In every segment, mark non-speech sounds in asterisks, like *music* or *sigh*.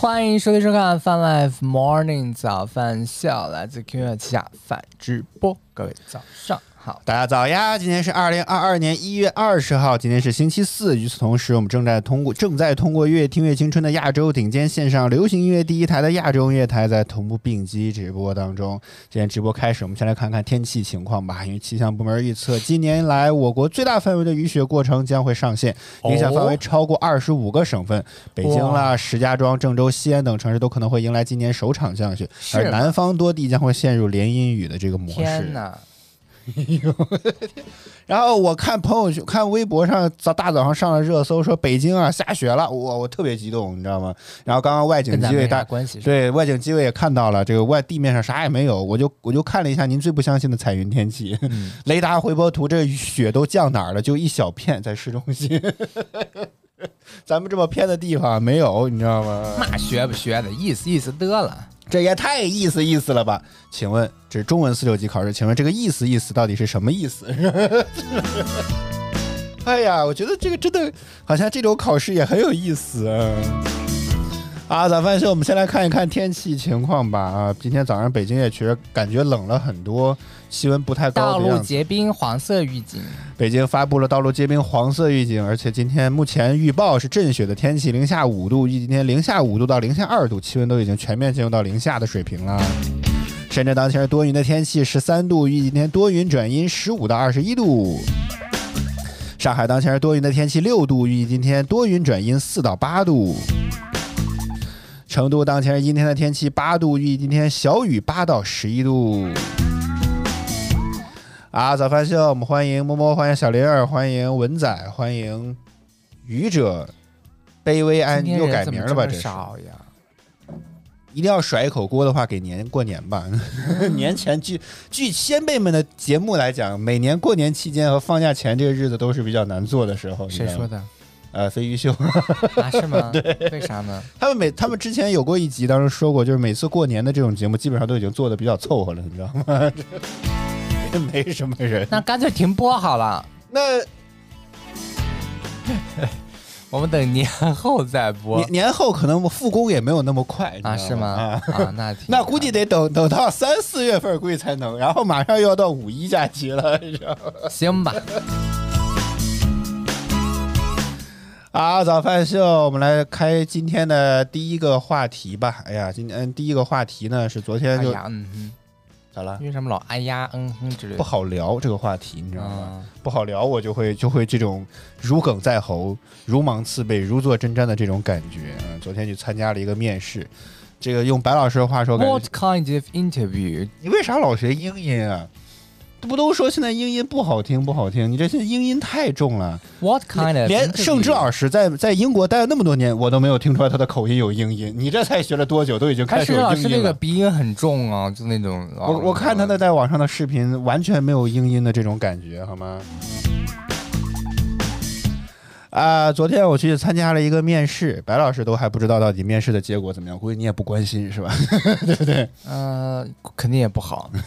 欢迎收听收看《Fun Life Morning 早饭笑》，来自 Q 乐旗下饭直播，各位早上好。大家早呀！今天是二零二二年一月二十号，今天是星期四。与此同时，我们正在通过正在通过越听越青春的亚洲顶尖线上流行音乐第一台的亚洲音乐台，在同步并机直播当中。今天直播开始，我们先来看看天气情况吧。因为气象部门预测，今年来我国最大范围的雨雪过程将会上线，影响范围超过二十五个省份，北京啦、石家庄、郑州、西安等城市都可能会迎来今年首场降雪，而南方多地将会陷入连阴雨的这个模式。天哪！*laughs* 然后我看朋友圈、看微博上早大早上上了热搜，说北京啊下雪了，我我特别激动，你知道吗？然后刚刚外景机位大关系？对外景机位也看到了，这个外地面上啥也没有，我就我就看了一下您最不相信的彩云天气，嗯雷达回波图，这雪都降哪儿了？就一小片在市中心，*laughs* 咱们这么偏的地方没有，你知道吗？那学不学的，意思意思得了。这也太意思意思了吧？请问这是中文四六级考试，请问这个意思意思到底是什么意思？*laughs* 哎呀，我觉得这个真的好像这种考试也很有意思啊。啊，早饭秀，我们先来看一看天气情况吧。啊，今天早上北京也确实感觉冷了很多，气温不太高道路。结冰，黄色预警。北京发布了道路结冰黄色预警，而且今天目前预报是阵雪的天气，零下五度，预计今天零下五度到零下二度，气温都已经全面进入到零下的水平了。深圳当前是多云的天气，十三度，预计今天多云转阴，十五到二十一度。上海当前是多云的天气，六度，预计今天多云转阴，四到八度。成都当前是阴天的天气，八度，预计今天小雨，八到十一度。啊，早饭秀，我们欢迎摸摸，欢迎小玲儿，欢迎文仔，欢迎愚者，卑微安又改名了吧？这少呀？一定要甩一口锅的话，给年过年吧。*laughs* 年前据据先辈们的节目来讲，每年过年期间和放假前这个日子都是比较难做的时候。谁说？的？呃，飞鱼秀，啊，是吗？*laughs* 对，为啥呢？他们每他们之前有过一集，当时说过，就是每次过年的这种节目，基本上都已经做的比较凑合了，你知道吗？没什么人。那干脆停播好了，那 *laughs* 我们等年后再播年年后可能复工也没有那么快啊？是吗？啊啊，那 *laughs* 那估计得等等到三四月份估计才能，然后马上又要到五一假期了，你知道吗？*laughs* 行吧。啊，早饭秀，我们来开今天的第一个话题吧。哎呀，今天第一个话题呢是昨天就、哎，嗯哼，咋了？因为什么老哎呀嗯哼之类的？不好聊这个话题，你知道吗？嗯不好聊，我就会就会这种如鲠在喉、如芒刺背、如坐针毡的这种感觉。嗯，昨天去参加了一个面试，这个用白老师的话说，What kind of interview？你为啥老学英音啊？不都说现在英音不好听不好听？你这现在英音太重了。What kind of？连盛之老师在在英国待了那么多年，我都没有听出来他的口音有英音。你这才学了多久，都已经开始但是老师那个。鼻音很重啊，就那种。我我看他的在网上的视频，完全没有英音的这种感觉，好吗？啊、昨天我去参加了一个面试，白老师都还不知道到底面试的结果怎么样，估计你也不关心是吧？*laughs* 对不对？呃，肯定也不好。*laughs*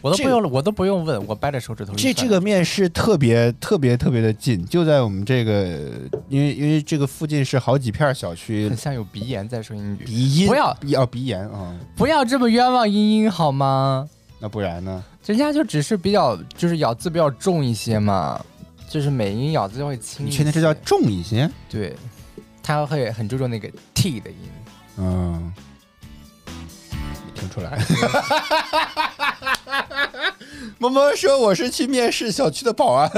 我都不用了，我都不用问，我掰着手指头。这这个面试特别特别特别的近，就在我们这个，因为因为这个附近是好几片小区很，像有鼻炎在说英语，鼻音不要鼻哦鼻炎啊、不要这么冤枉英英好吗？那不然呢？人家就只是比较，就是咬字比较重一些嘛，就是美音咬字会轻。你确定这叫重一些？对？他会很注重那个 t 的音。嗯，没听出来。*laughs* *laughs* 萌萌说我是去面试小区的保安，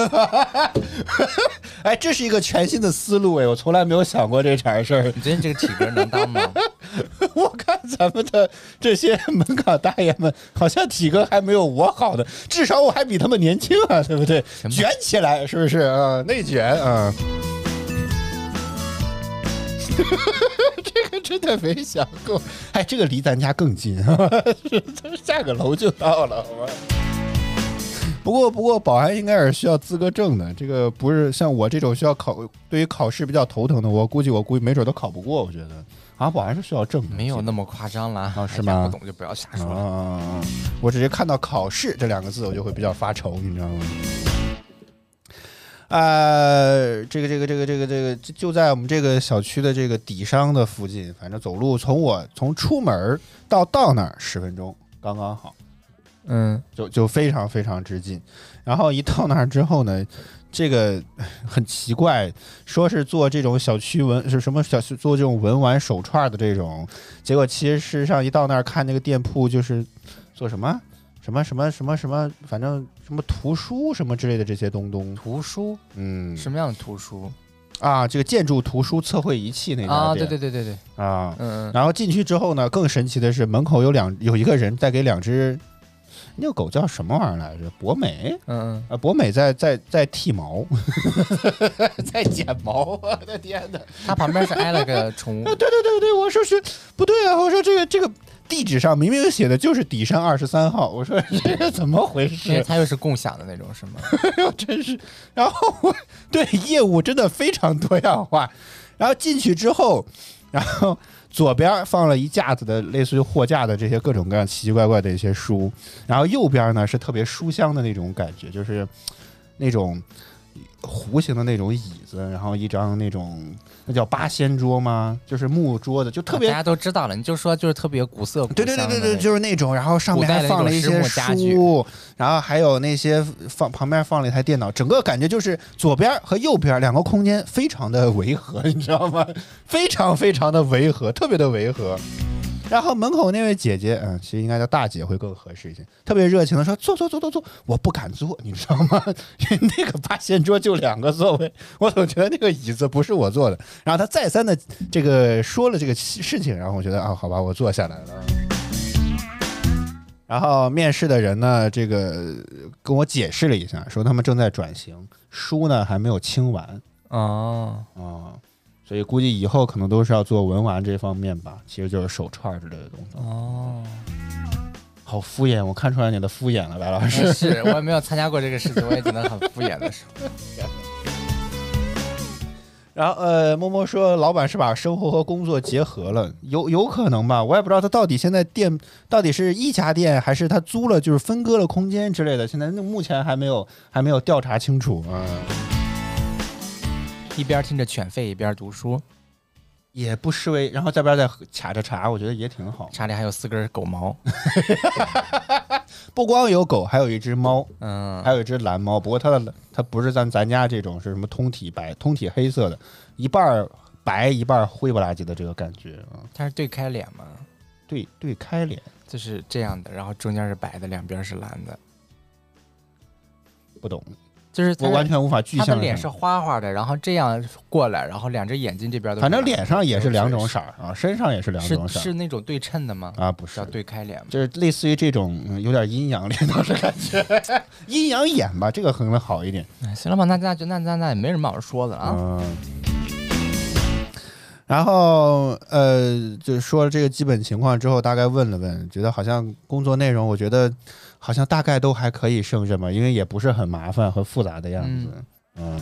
*laughs* 哎，这是一个全新的思路哎，我从来没有想过这茬事儿。你觉得这个体格能当吗？*laughs* 我看咱们的这些门岗大爷们，好像体格还没有我好呢，至少我还比他们年轻啊，对不对？卷起来是不是啊？内卷啊！*laughs* 这个真的没想过，哎，这个离咱家更近，*laughs* 下个楼就到了，好吗？不过，不过，保安应该是需要资格证的。这个不是像我这种需要考，对于考试比较头疼的，我估计我估计没准都考不过。我觉得啊，保安是需要证的，没有那么夸张啦。啊是吗不懂就不要瞎说了。啊，我只是看到“考试”这两个字，我就会比较发愁，你知道吗？呃，这个这个这个这个这个就就在我们这个小区的这个底商的附近，反正走路从我从出门儿到到那儿十分钟刚刚好，嗯，就就非常非常之近。然后一到那儿之后呢，这个很奇怪，说是做这种小区文是什么小区做这种文玩手串的这种，结果其实事实上一到那儿看那个店铺就是做什么？什么什么什么什么，反正什么图书什么之类的这些东东，图书？嗯，什么样的图书？啊，这个建筑图书测绘仪器那家啊？对对对对对，啊。嗯嗯，然后进去之后呢，更神奇的是门口有两有一个人在给两只那个狗叫什么玩意儿来着？博美？嗯啊，博美在在在剃毛，*laughs* 在剪毛，*laughs* 我的天哪！嗯，它旁边是挨了个宠物。啊，，对对对对，我说是不对啊，我说这个这个地址上明明写的就是底山二十三号，我说 *laughs* 这是怎么回事？它又是共享的那种，是吗？*laughs* 真是，然后我对业务真的非常多样化，然后进去之后，然后左边放了一架子的类似于货架的这些各种各样奇奇怪怪的一些书，然后右边呢是特别书香的那种感觉，就是那种弧形的那种椅子，然后一张那种那叫八仙桌吗？就是木桌子，就特别大家都知道了，你就说就是特别古色古对对对对对，就是那种，然后上面还放了一些书，然后还有那些放旁边放了一台电脑，整个感觉就是左边和右边两个空间非常的 *laughs* 违和，你知道吗？非常非常的 *laughs* 违和，特别的 *laughs* 违和。然后门口那位姐姐，嗯，其实应该叫大姐会更合适一些，特别热情的说：“坐坐坐坐坐。”我不敢坐，你知道吗？因 *laughs* 为那个八仙桌就两个座位，我总觉得那个椅子不是我坐的。然后她再三的这个说了这个事情，然后我觉得啊，好吧，我坐下来了。然后面试的人呢，这个跟我解释了一下，说他们正在转型，书呢还没有清完哦，啊、所以估计以后可能都是要做文玩这方面吧，其实就是手串之类的东西。哦，好敷衍，我看出来你的敷衍了，白老师。是我也没有参加过这个事情，我也只能很敷衍的说，*laughs* 然后呃，默默说老板是把生活和工作结合了，有有可能吧？我也不知道他到底现在店到底是一家店，还是他租了就是分割了空间之类的，现在目前还没有还没有调查清楚啊。一边听着犬吠一边读书，也不失为，然后这边再卡着茶，我觉得也挺好。茶里还有四根狗毛，*laughs* 不光有狗，还有一只猫，嗯，还有一只蓝猫。不过它的它不是咱咱家这种，是什么通体白、通体黑色的，一半儿白一半灰不拉几的这个感觉啊。它是对开脸吗，对对，开脸。就是这样的，然后中间是白的，两边是蓝的，不懂，就是我完全无法具他的脸是花花的，然后这样过来，然后两只眼睛这边都反正脸上也是两种色儿啊，身上也是两种色儿是那种对称的吗？啊，不是叫，对开脸吗？就是类似于这种、嗯有点阴阳脸的感觉，*laughs* 阴阳眼吧，这个可能好一点。哎行了吧，那那就那那那也没什么好说的了啊。嗯。然后呃，就说了这个基本情况之后，大概问了问，觉得好像工作内容，我觉得好像大概都还可以胜任嘛，因为也不是很麻烦和复杂的样子。嗯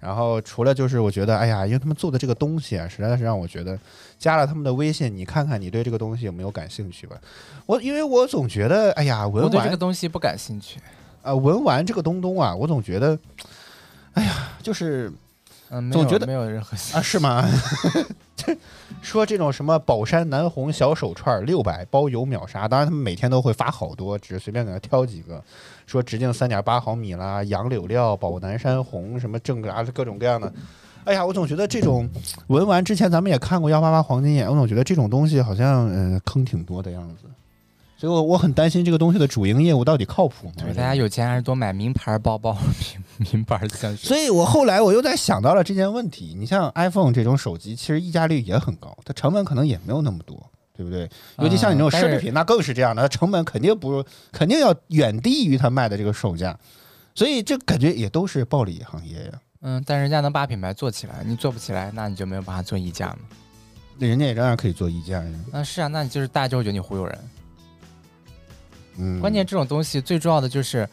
然后除了就是我觉得，哎呀，因为他们做的这个东西啊，实在是让我觉得，加了他们的微信，你看看你对这个东西有没有感兴趣吧。我因为我总觉得，哎呀，文我对这个东西不感兴趣。啊、文玩这个东东啊，我总觉得，哎呀，就是嗯，没总觉得有没有任何啊，是吗？*laughs* 说这种什么宝山南红小手串六百包邮秒杀，当然他们每天都会发好多，只是随便给他挑几个。说直径三点八毫米啦，杨柳料、宝南山红什么正啊，各种各样的。哎呀，我总觉得这种文玩之前咱们也看过幺八八黄金眼，我总觉得这种东西好像嗯、呃坑挺多的样子，所以我我很担心这个东西的主营业务到底靠谱吗？对，大家有钱还是多买名牌包包、*laughs* 名名牌香水。所以我后来我又在想到了这件问题。你像 iPhone 这种手机，其实溢价率也很高，它成本可能也没有那么多，对不对？尤其像你这种奢侈品，那更是这样的，它成本肯定不肯定要远低于它卖的这个售价。所以这感觉也都是暴利行业呀。嗯，但人家能把品牌做起来，你做不起来，那你就没有办法做溢价嘛。那人家也照样可以做溢价呀。那是啊，那你就是大家就会觉得你忽悠人。嗯，关键这种东西最重要的就是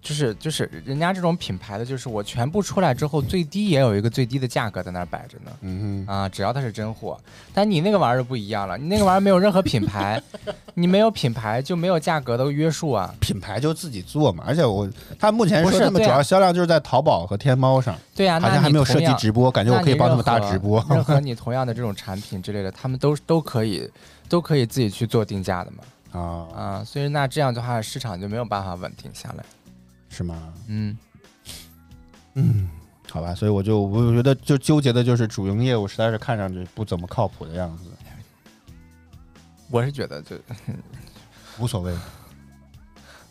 就是就是人家这种品牌的，就是我全部出来之后，最低也有一个最低的价格在那儿摆着呢。嗯哼，啊，只要它是真货，但你那个玩意儿不一样了，你那个玩意儿没有任何品牌，*laughs* 你没有品牌就没有价格的约束啊。品牌就自己做嘛，而且我他目前说他们主要销量就是在淘宝和天猫上，对呀、好那像还没有设计直播，感觉我可以帮他们搭直播。任何 *laughs* 你同样的这种产品之类的，他们都都可以都可以自己去做定价的嘛。啊，啊，所以那这样的话，市场就没有办法稳定下来。是吗？嗯，嗯，好吧，所以我就我觉得就纠结的就是主营业务实在是看上去不怎么靠谱的样子，我是觉得就 *laughs* 无所谓。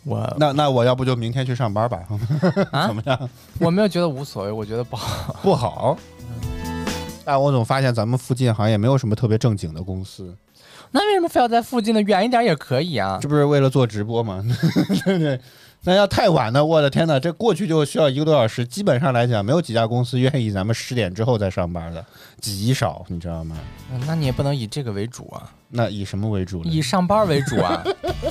我那那我要不就明天去上班吧？啊 *laughs* 怎么样？*laughs* 我没有觉得无所谓，我觉得不好。不好。但我总发现咱们附近好像也没有什么特别正经的公司，那为什么非要在附近的远一点也可以啊？这不是为了做直播吗？*laughs* 对不对。那要太晚呢，我的天呐，这过去就需要一个多小时，基本上来讲，没有几家公司愿意咱们十点之后再上班的，极少，你知道吗？嗯那你也不能以这个为主啊，那以什么为主呢？以上班为主啊。*laughs*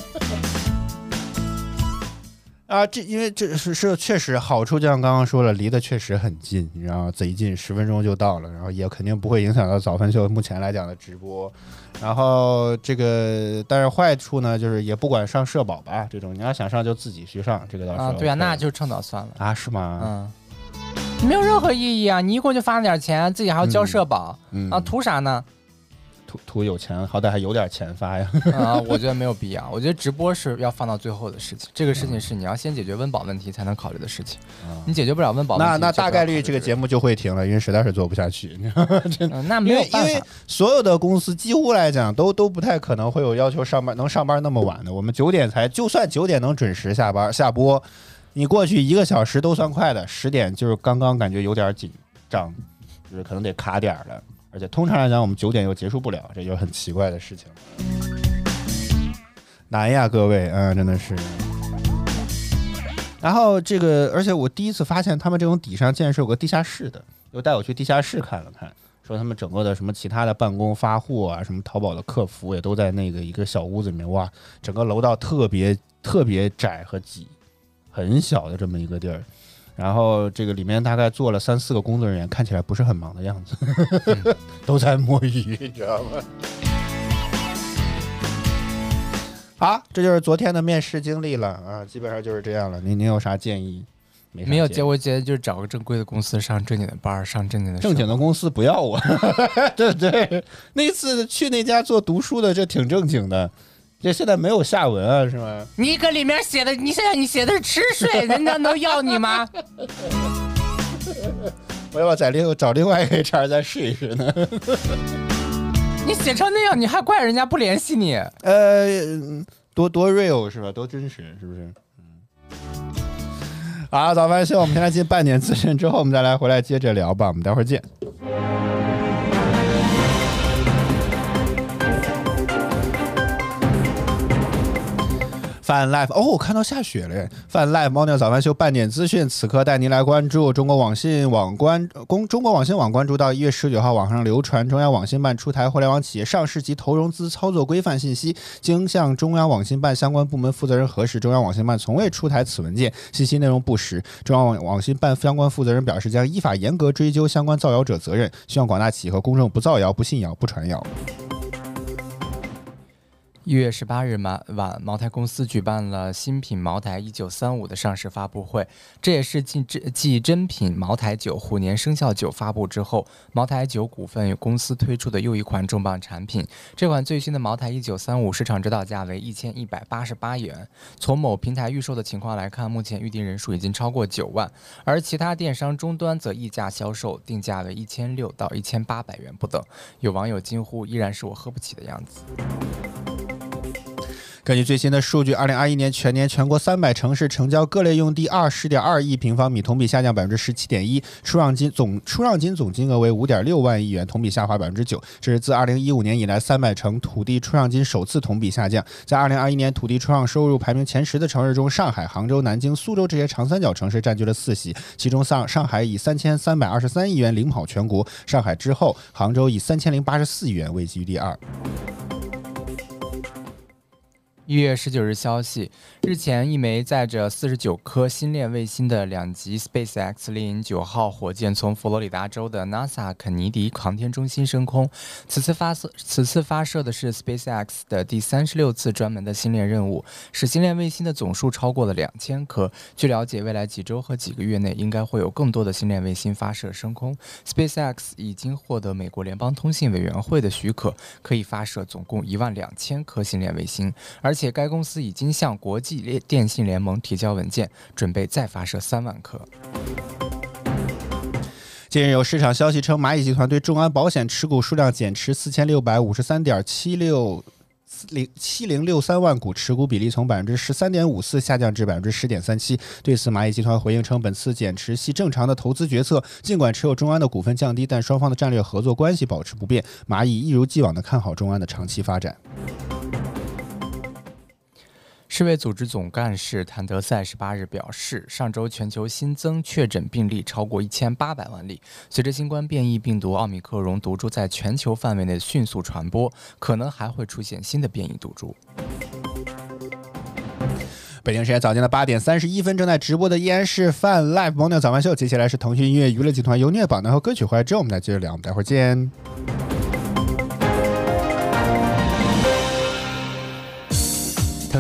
啊，这因为这是是确实好处，就像刚刚说了，离得确实很近，然后贼近，十分钟就到了，然后也肯定不会影响到早饭秀目前来讲的直播。然后这个，但是坏处呢，就是也不管上社保吧，这种你要想上就自己去上，这个倒是、啊，对啊，那就趁早算了。啊是吗？嗯，没有任何意义啊！你一共就发了点钱，自己还要交社保、嗯啊，图啥呢？图图有钱，好歹还有点钱发呀。*laughs* 啊，我觉得没有必要。我觉得直播是要放到最后的事情，这个事情是你要先解决温饱问题才能考虑的事情。你解决不了温饱问题，那那大概率这个节目，就会停了，因为实在是做不下去。*laughs* 嗯，那没因为因为有办法。所有的公司几乎来讲都都不太可能会有要求上班能上班那么晚的。我们九点才，就算九点能准时下班下播，你过去一个小时都算快的，十点就是刚刚感觉有点紧张，就是可能得卡点儿了。而且通常来讲，我们九点又结束不了，这就很奇怪的事情。难呀，各位，嗯，真的是。然后这个，而且我第一次发现他们这种底上竟然是有个地下室的，又带我去地下室看了看，说他们整个的什么其他的办公发货啊，什么淘宝的客服也都在那个一个小屋子里面，哇，整个楼道特别特别窄和挤，很小的这么一个地儿。然后这个里面大概坐了三四个工作人员，看起来不是很忙的样子，*laughs* 都在摸鱼，*laughs* 你知道吗？好，这就是昨天的面试经历了啊，基本上就是这样了。您您有啥建议？没有结，建议我觉得就是找个正规的公司上正经的班儿，上正经的正经的公司不要我，*laughs* 对对。那次去那家做读书的，这挺正经的，这现在没有下文啊，是吗？你搁里面写的，你现在你写的是吃水，人家能要你吗？*laughs* 我要不要再另找另外一个 HR 再试一试呢？*laughs* 你写成那样，你还怪人家不联系你？呃，多多 real 是吧？多真实是不是？嗯。好，早饭秀，我们现在进半点资讯之后，我们再来回来接着聊吧。我们待会儿见。泛 live 哦，我看到下雪了耶！泛 live 猫尿早饭秀半点资讯，此刻带您来关注中国网信网关公中国网信网关注到一月十九号网上流传中央网信办出台互联网企业上市及投融资操作规范信息，经向中央网信办相关部门负责人核实，中央网信办从未出台此文件，信息内容不实。中央网网信办相关负责人表示，将依法严格追究相关造谣者责任，希望广大企业和公众不造谣、不信谣、不传谣。一月十八日晚，茅台公司举办了新品茅台一九三五的上市发布会，这也是继继真品茅台酒虎年生肖酒发布之后，茅台酒股份公司推出的又一款重磅产品。这款最新的茅台一九三五市场指导价为一千一百八十八元。从某平台预售的情况来看，目前预订人数已经超过九万，而其他电商终端则溢价销售，定价为一千六到一千八百元不等。有网友惊呼：“依然是我喝不起的样子。”根据最新的数据，二零二一年全年全国三百城市成交各类用地二十点二亿平方米，同比下降百分之十七点一，出让金总出让金总金额为五点六万亿元，同比下滑百分之九。这是自二零一五年以来三百城土地出让金首次同比下降。在二零二一年土地出让收入排名前十的城市中，上海、杭州、南京、苏州这些长三角城市占据了四席，其中上上海以三千三百二十三亿元领跑全国，上海之后，杭州以三千零八十四亿元位居第二。一月十九日消息，日前，一枚载着四十九颗星链卫星的两级 SpaceX 猎鹰九号火箭从佛罗里达州的 NASA 肯尼迪航天中心升空。此次发射，此次发射的是 SpaceX 的第三十六次专门的星链任务，使星链卫星的总数超过了两千颗。据了解，未来几周和几个月内，应该会有更多的星链卫星发射升空。SpaceX 已经获得美国联邦通信委员会的许可，可以发射总共一万两千颗星链卫星，而且该公司已经向国际系列电信联盟提交文件，准备再发射三万颗。近日有市场消息称，蚂蚁集团对众安保险持股数量减持四千六百五十三点七六零七零六三万股，持股比例从百分之十三点五四下降至百分之十点三七。对此，蚂蚁集团回应称，本次减持系正常的投资决策，尽管持有众安的股份降低，但双方的战略合作关系保持不变。蚂蚁一如既往的看好众安的长期发展。世卫组织总干事谭德赛十八日表示，上周全球新增确诊病例超过一千八百万例。随着新冠变异病毒奥密克戎毒株在全球范围内迅速传播，可能还会出现新的变异毒株。北京时间早间的八点三十一分，正在直播的依然是泛 Live Morning 早饭秀。接下来是腾讯音乐娱乐集团由虐榜单和歌曲回来之后，我们再接着聊。我们待会儿见。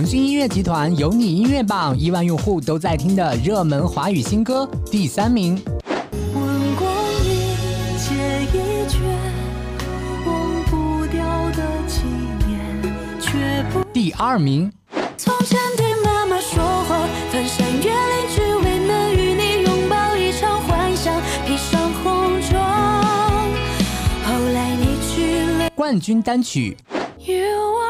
腾讯音乐集团有你音乐榜，亿万用户都在听的热门华语新歌第三名。问光阴借一卷，忘不掉的纪念，却不。第二名。从前对妈妈说谎，翻山越岭只为能与你拥抱一场幻想，披上红妆。后来你去了。冠军单曲。You are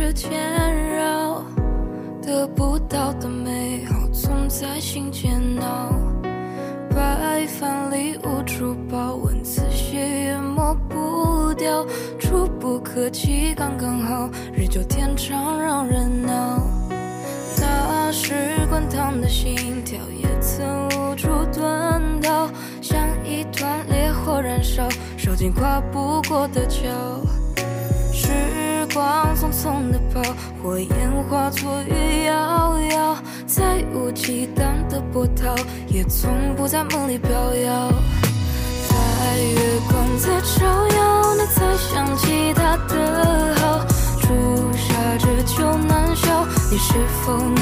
在指尖绕，得不到的美好总在心间闹。白饭里无处报，文字写也抹不掉，触不可及刚刚好，日久天长让人恼。那时滚烫的心跳也曾无处遁逃，像一团烈火燃烧，烧尽跨不过的桥。时光匆匆的跑，火焰化作雨遥遥，再无激荡的波涛，也从不在梦里飘摇。在月光在照耀，你才想起他的好。朱砂痣久难消，你是否能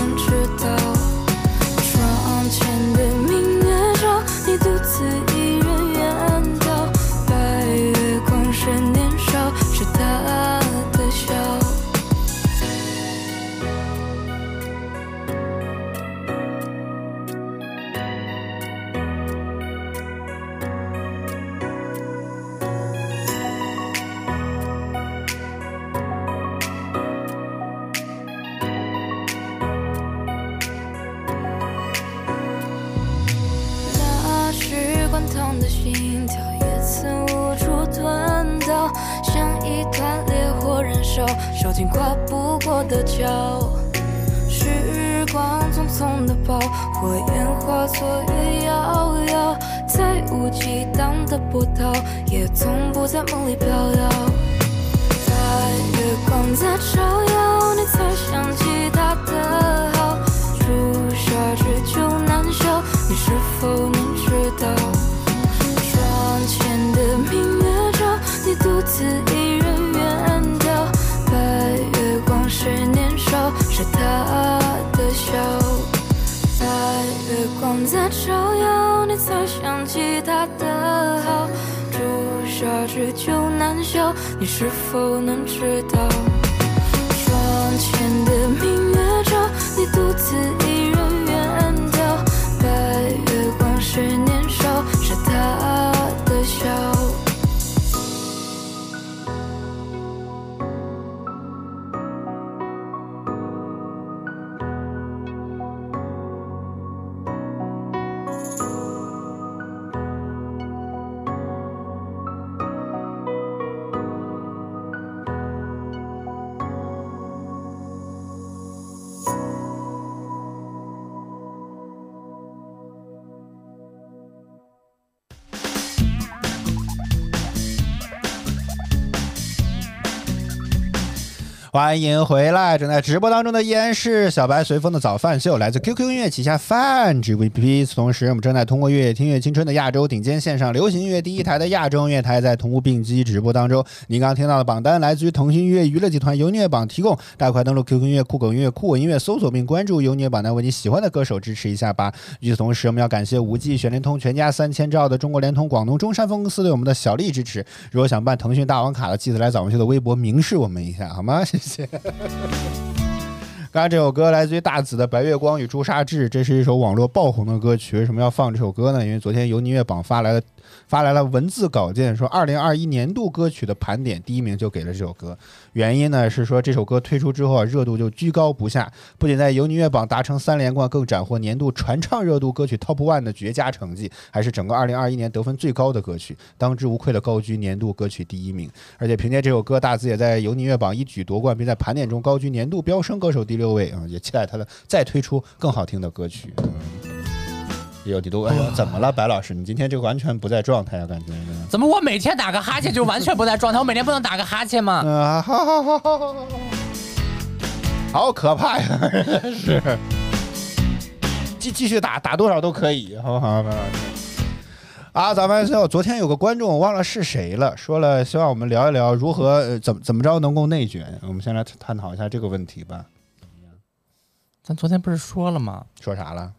欢迎回来！正在直播当中的依然是小白随风的早饭秀，来自 QQ 音乐旗下泛直播 APP。同时，我们正在通过乐乐听乐青春的亚洲顶尖线上流行音乐第一台的亚洲音乐台，在同步并机直播当中。您刚刚听到的榜单来自于腾讯音乐娱乐集团由虐榜提供，大快登录 QQ 音乐、酷狗音乐、酷我音乐搜索并关注由虐榜单，为你喜欢的歌手支持一下吧。与此同时，我们要感谢五 G 全联通全家三千兆的中国联通广东中山分公司对我们的小力支持。如果想办腾讯大王卡的，记得来早饭秀的微博明示我们一下，好吗？谢谢。*laughs* 刚才这首歌来自于大紫的《白月光与朱砂痣》，这是一首网络爆红的歌曲。为什么要放这首歌呢？因为昨天由音乐榜发来的发来了文字稿件，说二零二一年度歌曲的盘点，第一名就给了这首歌。原因呢是说这首歌推出之后啊，热度就居高不下，不仅在由音乐榜达成三连冠，更斩获年度传唱热度歌曲 Top One 的绝佳成绩，还是整个二零二一年得分最高的歌曲，当之无愧的高居年度歌曲第一名。而且凭借这首歌，大紫也在由音乐榜一举夺冠，并在盘点中高居年度飙升歌手第六位啊！也期待他的再推出更好听的歌曲。嗯有第六，哎呦，怎么了，白老师？你今天这个完全不在状态啊，感觉。怎么我每天打个哈欠就完全不在状态？我每天不能打个哈欠吗？啊，好好好好好好，好可怕呀！是，继继续打，打多少都可以，好不好？白老师。啊，咱们说昨天有个观众我忘了是谁了，说了希望我们聊一聊如何、怎么怎么着能够内卷。我们先来探讨一下这个问题吧。怎么样咱昨天不是说了吗？说啥了？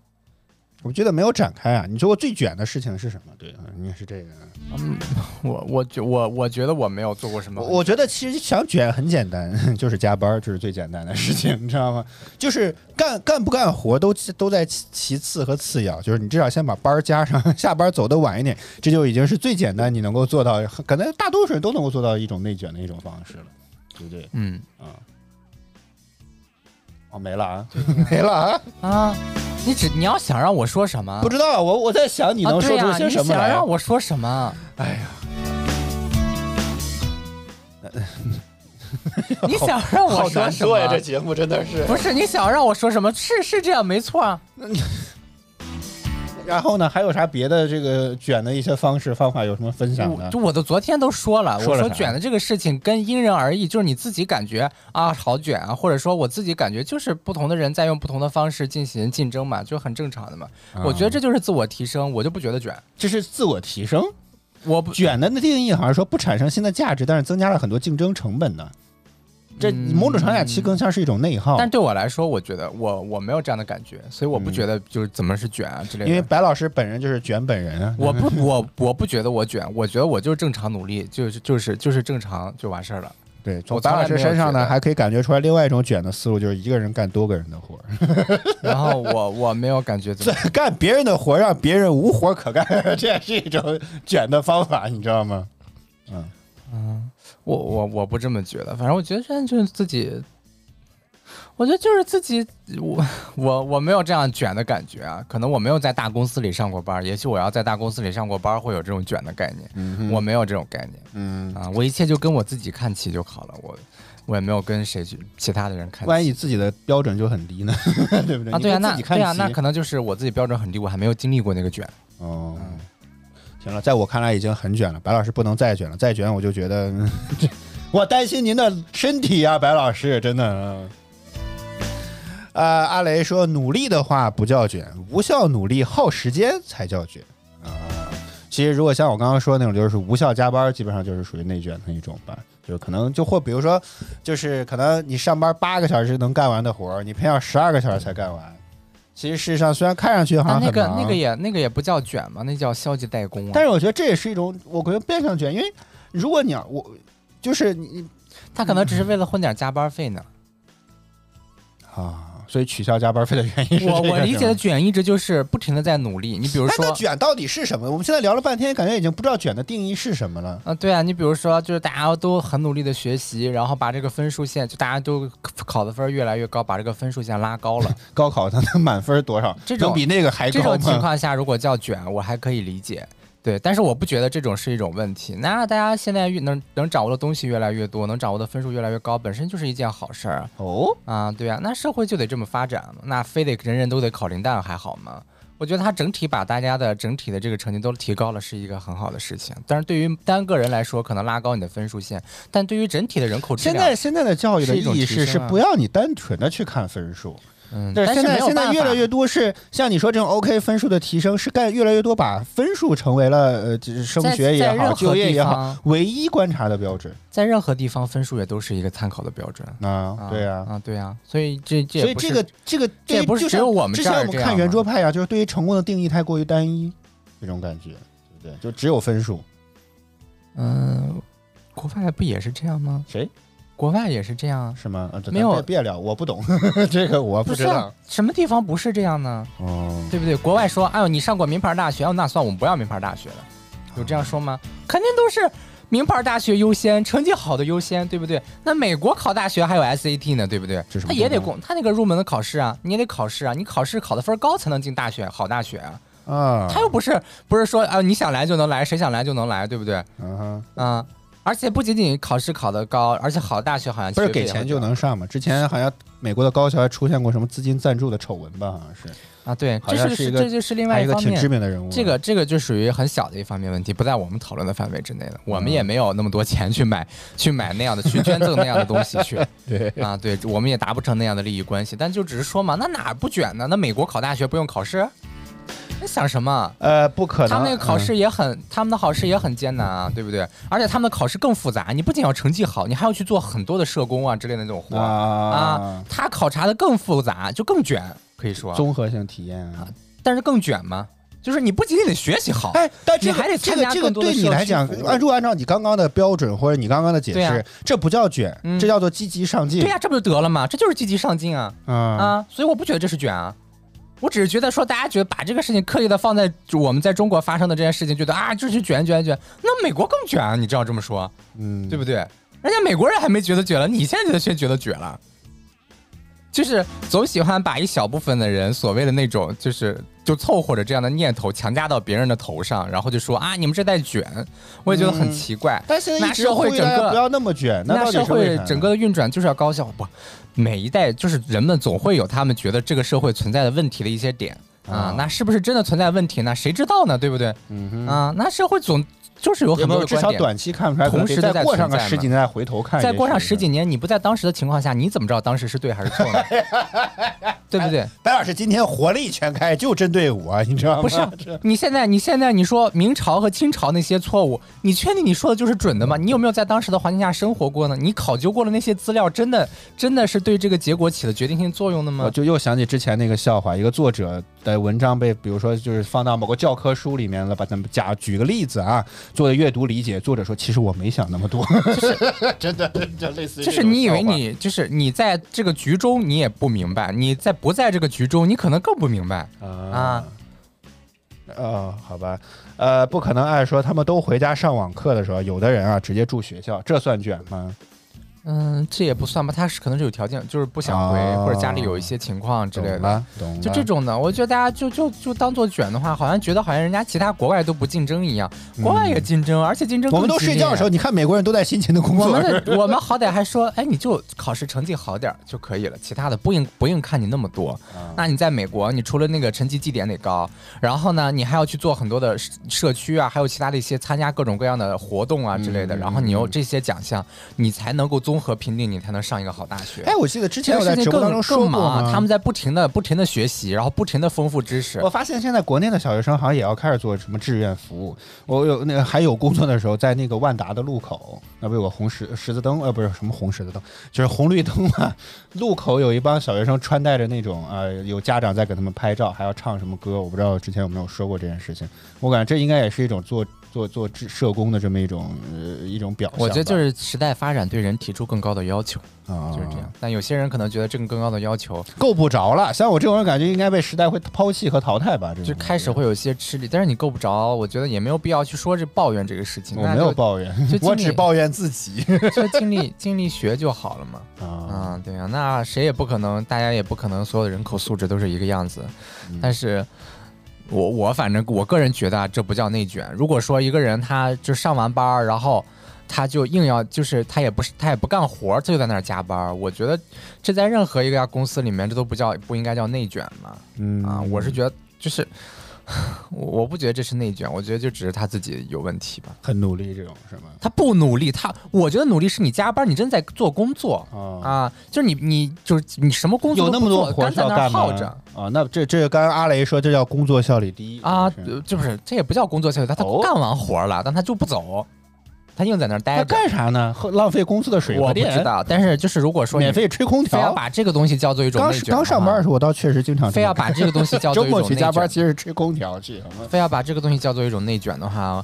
我觉得没有展开啊。你说过最卷的事情是什么？对，应该是这个。嗯，我我觉我我觉得我没有做过什么我。觉得其实想卷很简单，*laughs* 就是加班，这是最简单的事情，你知道吗？*laughs* 就是干干不干活都都在其其次和次要，就是你至少先把班儿加上，下班走得晚一点，这就已经是最简单，你能够做到，可能大多数人都能够做到一种内卷的一种方式了，对不对？嗯啊、哦，没了啊，*laughs* 没了啊，啊，你只你要想让我说什么？不知道，我我在想你能说出些什么你想。让我说什么？哎呀，*laughs* 你想让我说什难做呀，这么？节目真的是。不是你想让我说什么？是是这样，没错啊。*laughs* 然后呢，还有啥别的这个卷的一些方式方法有什么分享的就？我的昨天都说了，说了我说卷的这个事情跟因人而异，就是你自己感觉啊好卷啊，或者说我自己感觉就是不同的人在用不同的方式进行竞争嘛，就很正常的嘛。我觉得这就是自我提升，我就不觉得卷。这是自我提升。我不卷的那定义好像说不产生新的价值，但是增加了很多竞争成本的。这嗯某种程度下其实更像是一种内耗。但对我来说，我觉得我我没有这样的感觉，所以我不觉得就是怎么是卷啊之类的。因为白老师本人就是卷本人啊。我不 *laughs* 我我不觉得我卷，我觉得我就是正常努力，就是就是就是正常就完事儿了。对，从白老师身上呢，还可以感觉出来另外一种卷的思路，就是一个人干多个人的活儿，然后我我没有感觉怎么，*laughs* 干别人的活儿让别人无活可干，*laughs* 这也是一种卷的方法，你知道吗？我我我不这么觉得，反正我觉得现在就是自己，我觉得就是自己，我我我没有这样卷的感觉啊，可能我没有在大公司里上过班，也许我要在大公司里上过班，会有这种卷的概念，我没有这种概念嗯，啊，我一切就跟我自己看齐就好了，我我也没有跟谁去其他的人看齐。万一你自己的标准就很低呢，*laughs* 对不对？啊，对啊，那对啊，那可能就是我自己标准很低，我还没有经历过那个卷。哦，行了，在我看来已经很卷了，白老师不能再卷了，再卷我就觉得，*laughs* 我担心您的身体啊、白老师，真的。呃，阿雷说，努力的话不叫卷，无效努力耗时间才叫卷啊。其实，如果像我刚刚说的那种，就是无效加班，基本上就是属于内卷的一种吧。就可能就或比如说，就是可能你上班八个小时能干完的活儿，你偏要十二个小时才干完，其实事实上虽然看上去好那那个那个也那个也不叫卷嘛，那叫消极怠工啊。但是我觉得这也是一种，我觉得变相卷，因为如果你要我就是你他可能只是为了混点加班费呢。啊，所以取消加班费的原因我我理解的卷一直就是不停的在努力。你比如说，那说，卷到底是什么？我们现在聊了半天，感觉已经不知道卷的定义是什么了。啊，对啊，你比如说，就是大家都很努力的学习，然后把这个分数线，就大家都考的分越来越高，把这个分数线拉高了。*laughs* 高考它的满分多少？这种比那个还高这种情？况下，如果叫卷，我还可以理解。对，但是我不觉得这种是一种问题。那大家现在越能能掌握的东西越来越多，能掌握的分数越来越高，本身就是一件好事儿哦，啊。对啊，那社会就得这么发展。那非得人人都得考零蛋还好吗？我觉得它整体把大家的整体的这个成绩都提高了，是一个很好的事情。但是对于单个人来说，可能拉高你的分数线，但对于整体的人口质量，现在现在的教育的意义是提升啊是不要你单纯的去看分数，嗯，对，但是现在现在越来越多是像你说这种 OK 分数的提升，是干越来越多把分数成为了呃就是升学也好、就业也好唯一观察的标准在任何地方分数也都是一个参考的标准。啊，对呀、啊，对呀，所以这这所以这个这个这也不是只有我们之前我们看圆桌派呀、就是对于成功的定义太过于单一，这种感觉，对不对？就只有分数。嗯，国外不也是这样吗？谁国外也是这样啊，是吗？啊，没有别别聊，我不懂 *laughs* 这个，我不知道。什么地方不是这样呢？哦，对不对？国外说，哎呦，你上过名牌大学，哦，那算我们不要名牌大学了，有这样说吗？肯定都是名牌大学优先，成绩好的优先，对不对？那美国考大学还有 SAT 呢，对不对他也得过，他那个入门的考试啊，你也得考试啊，你考试考的分高才能进大学，好大学啊。啊，他又不是不是说啊，你想来就能来，谁想来就能来，对不对？嗯哼，啊、而且不仅仅考试考得高，而且好的大学好像不是给钱就能上嘛？之前好像美国的高校还出现过什么资金赞助的丑闻吧？好像是，啊，对，好这是像是这就是另外一个挺知面。名的人物。这个这个就属于很小的一方面问题，不在我们讨论的范围之内的。我嗯们也没有那么多钱去买去买那样的去捐赠那样的东西去 *laughs* 对啊，对，我们也达不成那样的利益关系。但就只是说嘛，那哪儿不卷呢？那美国考大学不用考试？你想什么？呃，不可能，他们那个考嗯试也很，他们的考试也很艰难啊，对不对？而且他们的考试更复杂，你不仅要成绩好，你还要去做很多的社工啊之类的那种活啊啊。他考察的更复杂，就更卷，可以说。综合性体验啊。但是更卷吗？就是你不仅仅得学习好，哎，但这还得这个这个参加更多的对你来讲如果按照你刚刚的标准或者你刚刚的解释啊，这不叫卷，嗯这叫做积极上进。对呀、这不就得了吗？这就是积极上进啊啊啊！所以我不觉得这是卷啊，我只是觉得说大家觉得把这个事情刻意的放在我们在中国发生的这件事情，觉得啊就是卷卷卷，那美国更卷啊！你这样这么说，嗯，对不对？人家美国人还没觉得卷了，你现在就先觉得卷了。就是总喜欢把一小部分的人所谓的那种，就是就凑合着这样的念头强加到别人的头上，然后就说啊，你们这在卷，我也觉得很奇怪。但现在一直那社会整个不要那么卷，那社会整个的运转就是要高效，不，每一代就是人们总会有他们觉得这个社会存在的问题的一些点啊啊，那是不是真的存在问题呢？谁知道呢？对不对？嗯哼，啊，那社会总就是有很多的观点。少短期看不出来，同时再过上个十几年再回头看，再过上十几年，你不在当时的情况下，你怎么知道当时是对还是错呢？*laughs* 对不对？白老师今天火力全开，就针对我，你知道吗？不是你现在，你现在你说明朝和清朝那些错误，你确定你说的就是准的吗？你有没有在当时的环境下生活过呢？你考究过了那些资料，真的真的是对这个结果起了决定性作用的吗？我就又想起之前那个笑话，一个作者的文章被，比如说就是放到某个教科书里面了，把咱们假举个例子啊，做的阅读理解，作者说其实我没想那么多，就是 *laughs* 真的就类似于就是你以为你就是你在这个局中你也不明白，你在不在这个局中你可能更不明白。啊。哦，好吧，呃，不可能按说他们都回家上网课的时候，有的人啊直接住学校，这算卷吗？嗯，这也不算吧，他是可能是有条件，就是不想回，哦或者家里有一些情况之类的。懂了，懂了。就这种的，我觉得大家就就就当做卷的话，好像觉得好像人家其他国外都不竞争一样，国外也竞争，而且竞争嗯我们都睡觉的时候，你看美国人都在辛勤的工作。我们的我们好歹还说，哎，你就考试成绩好点儿就可以了，其他的不用不用看你那么多。啊那你在美国，你除了那个成绩绩点得高，然后呢，你还要去做很多的社社区啊，还有其他的一些参加各种各样的活动啊之类的，嗯然后你有这些奖项，你才能够综综合评定你才能上一个好大学。哎，我记得之前我在直播当中说过他们在不停的不停的学习，然后不停的丰富知识我。发现现在国内的小学生好像也要开始做什么志愿服务。我有那个还有工作的时候，在那个万达的路口，那不有个红十十字灯？呃，不是什么红十字灯，就是红绿灯嘛。路口有一帮小学生穿戴着那种呃，有家长在给他们拍照，还要唱什么歌？我不知道之前有没有说过这件事情。我感觉这应该也是一种做做做社工的这么一种呃一种表现。我觉得就是时代发展对人提出更高的要求，啊，就是这样。但有些人可能觉得这个更高的要求，够不着了。像我这种人，感觉应该被时代会抛弃和淘汰吧。这就开始会有一些吃力。但是你够不着，我觉得也没有必要去说这抱怨这个事情。我没有抱怨 *laughs* 我只抱怨自己 *laughs* 就尽力尽力学就好了嘛。啊。啊，对啊，那谁也不可能，大家也不可能所有的人口素质都是一个样子。嗯但是我我反正我个人觉得啊，这不叫内卷。如果说一个人他就上完班儿，然后他就硬要就是他也不是他也不干活儿，他就在那儿加班儿，我觉得这在任何一家公司里面，这都不叫不应该叫内卷嘛。嗯啊，我是觉得就是。*laughs* 我我不觉得这是内卷，我觉得就只是他自己有问题吧。很努力这种是吗？他不努力，他我觉得努力是你加班，你真在做工作啊，啊，就是你你就是你什么工作有那么都不做多活在那耗着？啊，那这这刚刚阿雷说这叫工作效率低啊，是呃这不是这也不叫工作效率，他他哦干完活了，但他就不走，他硬在那儿待。干啥呢？浪费公司的水我不电，知道，但是就是如果说你免费吹空调。非要把这个东西叫做一种刚内卷刚上班的的时候，我倒确实经常话，非要把这个东西叫 *laughs* 周做一种内末去加班，卷，其实吹空调去，非要把这个东西叫做一种内卷的话，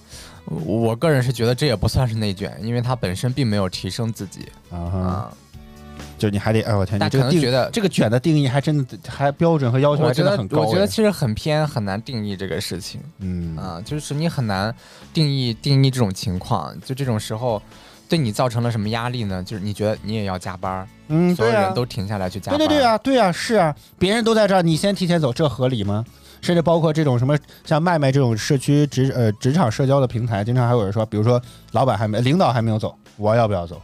我个人是觉得这也不算是内卷，因为它本身并没有提升自己啊。就你还得，哎我天，你这个定可能觉得这个卷的定义还真的还标准和要求真的很高哎。我觉得其实很偏，很难定义这个事情。嗯啊，就是你很难定义定义这种情况，就这种时候，对你造成了什么压力呢？就是你觉得你也要加班，嗯，啊所有人，都停下来去加班，对对对，啊，对啊，是啊，别人都在这儿，你先提前走，这合理吗？甚至包括这种什么像麦麦这种社区职呃职场社交的平台，经常还有人说，比如说老板还没领导还没有走，我要不要走？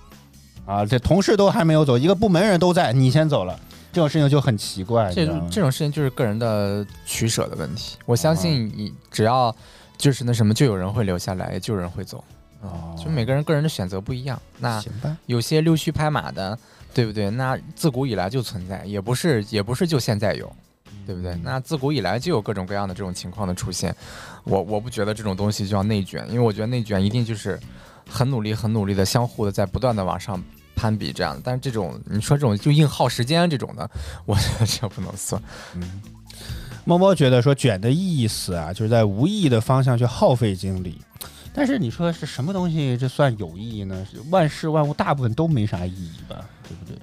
啊，这同事都还没有走，一个部门人都在，你先走了，这种事情就很奇怪。这种这种事情就是个人的取舍的问题。我啊相信你只要就是那什么，就有人会留下来，就有人会走。啊，就每个人个人的选择不一样。那行吧，有些溜须拍马的，对不对？那自古以来就存在，也不是也不是就现在有，对不对？那自古以来就有各种各样的这种情况的出现。我我不觉得这种东西就叫内卷，因为我觉得内卷一定就是很努力、很努力的，相互的在不断的往上攀比这样。但是这种你说这种就硬耗时间这种的，我觉得这不能算。嗯猫猫觉得说卷的意思啊，就是在无意义的方向去耗费精力。但是你说是什么东西这算有意义呢？万事万物大部分都没啥意义吧，对不对？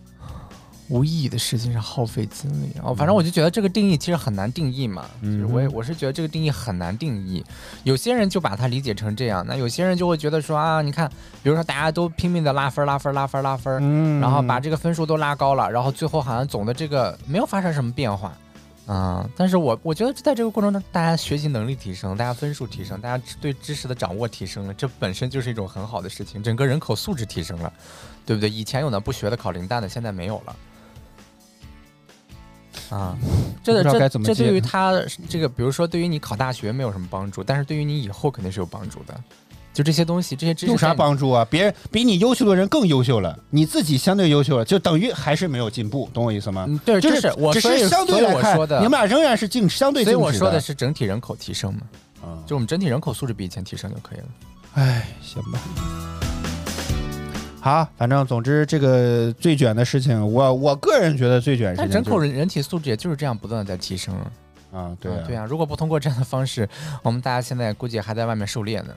无意义的事情上耗费精力哦，反正我就觉得这个定义其实很难定义嘛，嗯就是我也我是觉得这个定义很难定义，有些人就把它理解成这样，那有些人就会觉得说啊，你看，比如说大家都拼命的拉分拉分拉分拉分，嗯然后把这个分数都拉高了，然后最后好像总的这个没有发生什么变化。啊、但是我我觉得在这个过程中，大家学习能力提升，大家分数提升，大家对知识的掌握提升了，这本身就是一种很好的事情，整个人口素质提升了，对不对？以前有的不学的考零蛋的，现在没有了。啊，这这这对于他这个，比如说对于你考大学没有什么帮助，但是对于你以后肯定是有帮助的。就这些东西，这些知识有啥帮助啊？别人比你优秀的人更优秀了，你自己相对优秀了，就等于还是没有进步，懂我意思吗？嗯，对，就这是我只所以是相对来看，我说的，你们俩仍然是竞相对所以我说的是整体人口提升嘛，啊就我们整体人口素质比以前提升就可以了。哎，行吧。好，反正总之这个最卷的事情，我我个人觉得最卷的但事情就是人口人人体素质也就是这样不断的在提升啊。啊，对啊啊对啊，如果不通过这样的方式，*laughs* 我们大家现在估计还在外面狩猎呢。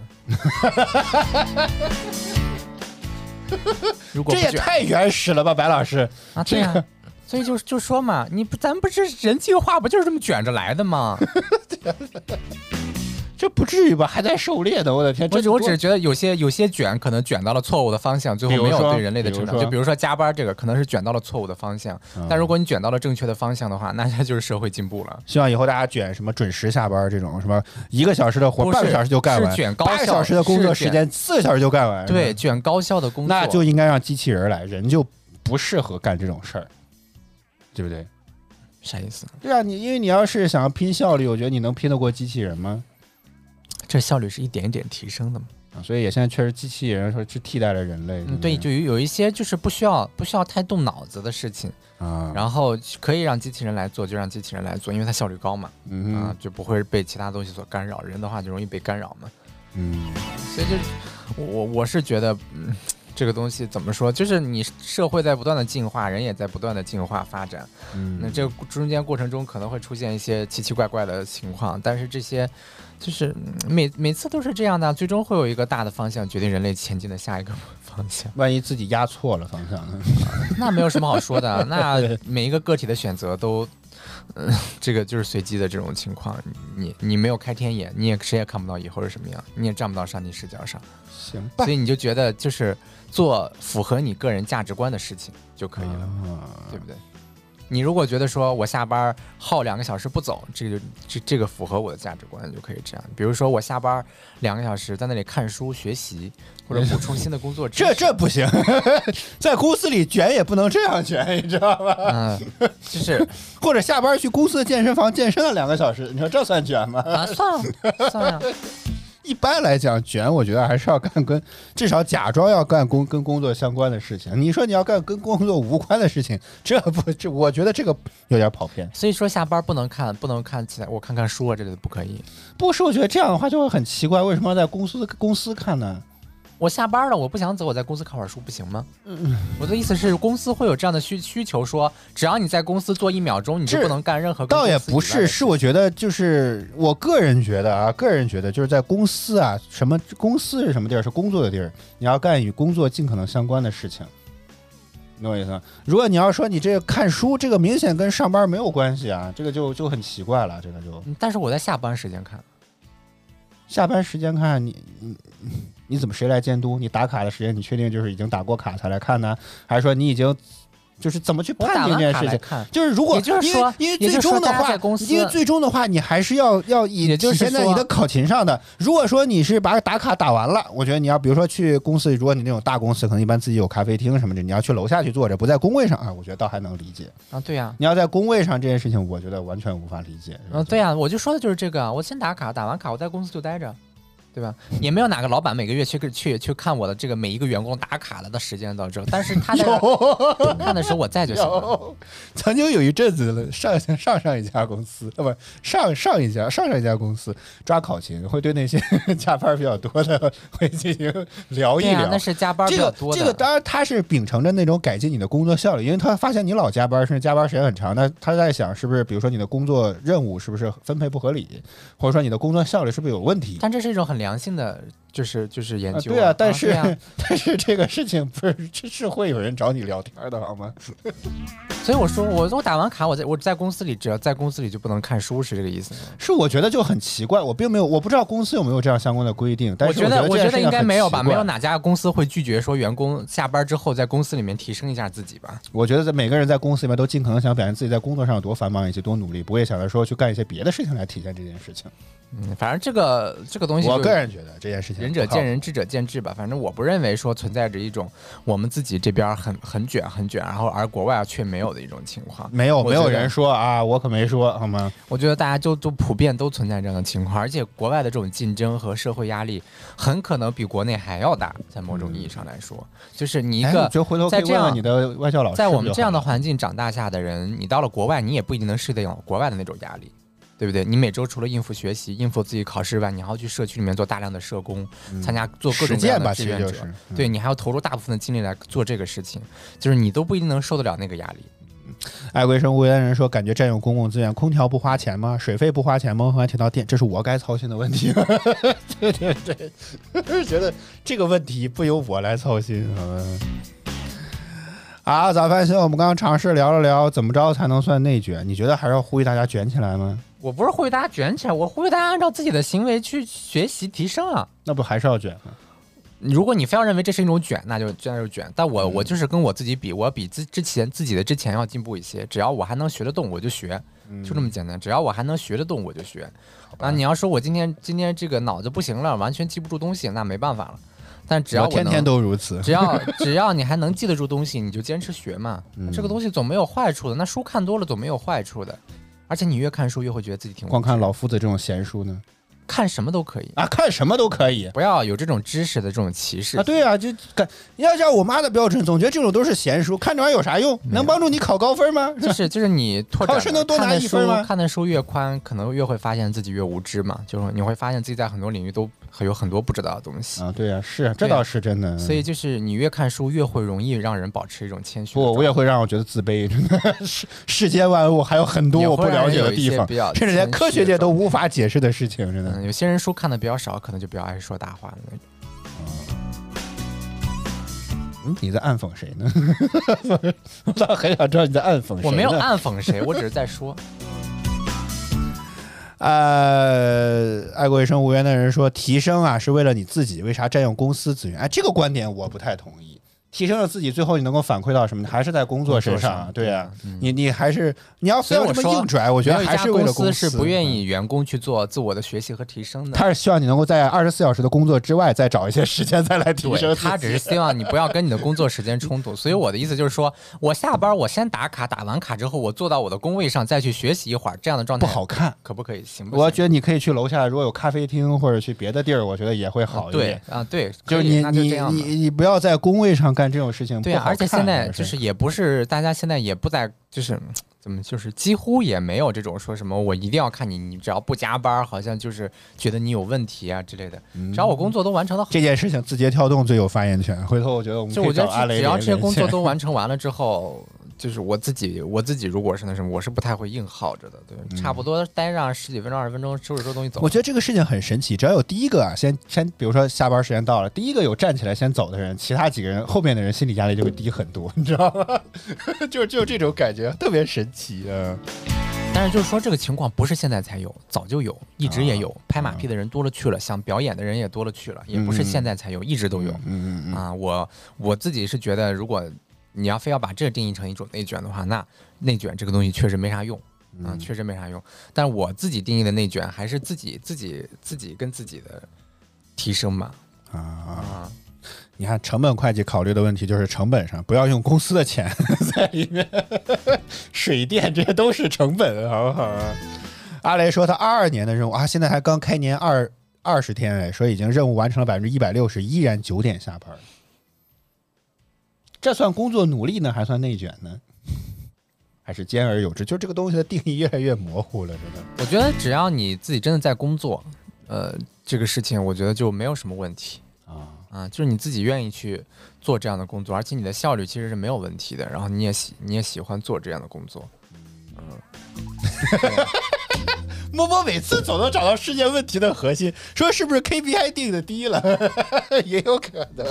*laughs* 如果这也太原始了吧，白老师。啊，对呀、*laughs* 所以就就说嘛，你不咱不是人性化不就是这么卷着来的吗？这不至于吧？还在狩猎呢，我的天！我只我只是觉得有些有些卷可能卷到了错误的方向，最后没有对人类的成长。比就比如说加班这个，可能是卷到了错误的方向，嗯但如果你卷到了正确的方向的话，那它就是社会进步了。希望以后大家卷什么准时下班这种，什么一个小时的活，半个小时就干完，是卷高八个效小时的工作时间，四个小时就干完。对，卷高效的工作，那就应该让机器人来，人就不适合干这种事儿，对不对？啥意思？对啊，你因为你要是想要拼效率，我觉得你能拼得过机器人吗？这效率是一点一点提升的嘛。啊所以也现在确实机器人说去替代了人类。嗯，对，就有有一些就是不需要不需要太动脑子的事情，啊，然后可以让机器人来做，就让机器人来做，因为它效率高嘛，嗯哼，啊就不会被其他东西所干扰。人的话就容易被干扰嘛，嗯所以就我我我是觉得，嗯，这个东西怎么说，就是你社会在不断的进化，人也在不断的进化发展。嗯，那这个中间过程中可能会出现一些奇奇怪怪的情况，但是这些就是嗯每每次都是这样的，最终会有一个大的方向决定人类前进的下一个 *laughs* 方向。万一自己压错了方向呢？*laughs* 那没有什么好说的，*laughs* 那每一个个体的选择都，嗯、这个就是随机的这种情况。你你没有开天眼，你也谁也看不到以后是什么样，你也站不到上帝视角上，行吧所，以你就觉得就是做符合你个人价值观的事情就可以了。啊对不对？你如果觉得说我下班耗两个小时不走，这个就这这个符合我的价值观，就可以这样。比如说我下班两个小时在那里看书学习，或者补充新的工作知识。这这不行，*laughs* 在公司里卷也不能这样卷，你知道吧？嗯，就是 *laughs* 或者下班去公司的健身房健身了两个小时，你说这算卷吗？啊，算了算了，一般来讲，卷我觉得还是要干跟至少假装要干工跟工作相关的事情。你说你要干跟工作无关的事情，这不这我觉得这个有点跑偏。所以说下班不能看，不能看起来，我看看书啊之类的不可以。不是，我觉得这样的话就会很奇怪，为什么要在公司公司看呢？我下班了，我不想走，我在公司看会儿书不行吗？嗯我的意思是，公司会有这样的需需求说，只要你在公司坐一秒钟，你就不能干任何跟倒也不是，是我觉得就是我个人觉得啊，个人觉得就是在公司啊，什么公司是什么地儿，是工作的地儿，你要干与工作尽可能相关的事情。你懂我意思吗？如果你要说你这个看书，这个明显跟上班没有关系啊，这个就就很奇怪了。这个就嗯但是我在下班时间看，下班时间看你你你怎么谁来监督？你打卡的时间，你确定就是已经打过卡才来看呢？还是说你已经就是怎么去判定这件事情？看。就是如果就是说因为最终的话因为最终的话，你还是要要以就是体现在你的考勤上的。如果说你是把打卡打完了，我觉得你要比如说去公司，如果你那种大公司，可能一般自己有咖啡厅什么的，你要去楼下去坐着，不在工位上啊，我觉得倒还能理解。啊，对呀、你要在工位上这件事情，我觉得完全无法理解。嗯，对呀、我就说的就是这个啊。我先打卡，打完卡我在公司就待着，对吧？也没有哪个老板每个月去去去看我的这个每一个员工打卡了的时间到这，但是他在这儿看的时候我在就行了。曾经有一阵子了，上上上一家公司，呃，不上上一家上上一家公司抓考勤，会对那些 *laughs* 加班比较多的会进行聊一聊。那是加班比这个较多的。这个当然他是秉承着那种改进你的工作效率，因为他发现你老加班，甚至加班时间很长，那他在想是不是，比如说你的工作任务是不是分配不合理，或者说你的工作效率是不是有问题？但这是一种很良性的，就是就是研啊，究、对啊，但是、*laughs* 但是这个事情不是这是会有人找你聊天的好吗？*laughs* 所以我说我我打完卡，我在我在公司里，只要在公司里就不能看书，是这个意思吗？是我觉得就很奇怪，我并没有我不知道公司有没有这样相关的规定，但是觉得我觉得应该没有吧，没有哪家公司会拒绝说员工下班之后在公司里面提升一下自己吧？我觉得在每个人在公司里面都尽可能想表现自己在工作上有多繁忙以及多努力，不会想着说去干一些别的事情来体现这件事情。嗯，反正这个这个东西，我个人觉得这件事情仁者见仁，智者见智吧。反正我不认为说存在着一种我们自己这边很很卷很卷，然后而国外却没有的一种情况。没有没有人说啊，我可没说好吗？我觉得大家就就普遍都存在这样的情况，而且国外的这种竞争和社会压力很可能比国内还要大，在某种意义上来说，就是你一哎个在这样你的外教老师，在我们这样的，环境长大下的人，你到了国外，你也不一定能适应国外的那种压力，对不对？你每周除了应付学习、应付自己考试外，你还要去社区里面做大量的社工，参加做各种各样，的志愿者，就是嗯对你还要投入大部分的精力来做这个事情，就是你都不一定能受得了那个压力。爱归生无缘人说，感觉占用公共资源，空调不花钱吗？水费不花钱吗？还提到电，这是我该操心的问题。对 *laughs* 对对，觉得这个问题不由我来操心。嗯。好，早饭秀，我们刚刚尝试聊了聊怎么着才能算内卷，你觉得还是要呼吁大家卷起来吗？我不是呼吁大家卷起来，我呼吁大家按照自己的行为去学习提升啊。那不还是要卷吗？如果你非要认为这是一种卷，那就那就卷。但我我就是跟我自己比，我比之之前自己的之前要进步一些。只要我还能学得动，我就学，就这么简单。只要我还能学得动，我就学。啊，你要说我今天今天这个脑子不行了，完全记不住东西，那没办法了。但只要我天天都如此。只要只要你还能记得住东西，你就坚持学嘛。嗯这个东西总没有坏处的，那书看多了总没有坏处的。而且你越看书越会觉得自己挺光看老夫子这种闲书呢？看什么都可以，啊，看什么都可以。不要有这种知识的这种歧视啊，对啊，就感要照我妈的标准，总觉得这种都是闲书，看这玩意儿有啥用？能帮助你考高分吗？*laughs* 就是就是你拓展考试能多拿一分吗看的书越宽，可能越会发现自己越无知嘛。就是你会发现自己在很多领域都还有很多不知道的东西。啊，对啊，是啊倒是真的。所以就是你越看书，越会容易让人保持一种谦虚的不，我也会让我觉得自卑，真的 *laughs* 世世间万物还有很多我不了解的地方甚至连科学界都无法解释的事情，真的。嗯，有些人书看的比较少，可能就比较爱说大话的那种。嗯你在暗讽谁呢？*laughs* 我倒很想知道你在暗讽谁。我没有暗讽谁，我只是在说。*laughs* 呃，爱国卫生无缘的人说，提升啊是为了你自己，为啥占用公司资源？哎，这个观点我不太同意。提升了自己，最后你能够反馈到什么？还是在工作身上对啊，嗯你你还是你要非要这么硬拽，我觉得还是为了公司是不愿。嗯意员工去做自我的学习和提升的。他是希望你能够在二十四小时的工作之外，再找一些时间再来提升。他只是希望你不要跟你的工作时间冲突。所以我的意思就是说，我下班我先打卡，打完卡之后我坐到我的工位上再去学习一会儿，这样的状态不好看。可不可以？行不行？我觉得你可以去楼下，如果有咖啡厅或者去别的地儿，我觉得也会好一对点。啊，对，就是你你你你不要在工位上干这种事情，对啊，而且现在就是也不是大家现在也不在就是。怎么就是几乎也没有这种说什么我一定要看你，你只要不加班，好像就是觉得你有问题啊之类的。只要我工作都完成的好，这件事情，字节跳动最有发言权。回头我觉得我们可以就我觉得只要这些工作都 *laughs* 完成完了之后，就是我自己我自己如果是那什么，我是不太会硬耗着的。对，差不多待上十几分钟、二十分钟，收拾收拾东西走我。觉得这个事情很神奇，只要有第一个啊，先先，比如说下班时间到了，第一个有站起来先走的人，其他几个人后面的人心理压力就会低很多，你知道吗？*laughs* 就就这种感觉，特别神奇啊！但是就是说这个情况不是现在才有，早就有，一直也有。啊拍马屁的人多了去了，想表演的人也多了去了，也不是现在才有，一直都有。嗯嗯嗯，啊，我我自己是觉得，如果你要非要把这定义成一种内卷的话，那内卷这个东西确实没啥用嗯啊，确实没啥用。但我自己定义的内卷还是自己自己自己跟自己的提升嘛啊，啊，你看成本会计考虑的问题就是成本上，不要用公司的钱 *laughs* 在里面，*laughs* 水电这些都是成本，好不好啊？阿雷说他二二年的任务啊，现在还刚开年二二十天哎，说已经任务完成了百分之一百六十，依然九点下班。这算工作努力呢，还算内卷呢？*laughs* 还是兼而有之？就这个东西的定义越来越模糊了，真的。我觉得只要你自己真的在工作，呃，这个事情我觉得就没有什么问题。啊，啊，就是你自己愿意去做这样的工作，而且你的效率其实是没有问题的，然后你也喜你也喜欢做这样的工作，嗯。*laughs* 摸摸每次总能找到世界问题的核心，说是不是 KPI 定的低了，*laughs* 也有可能。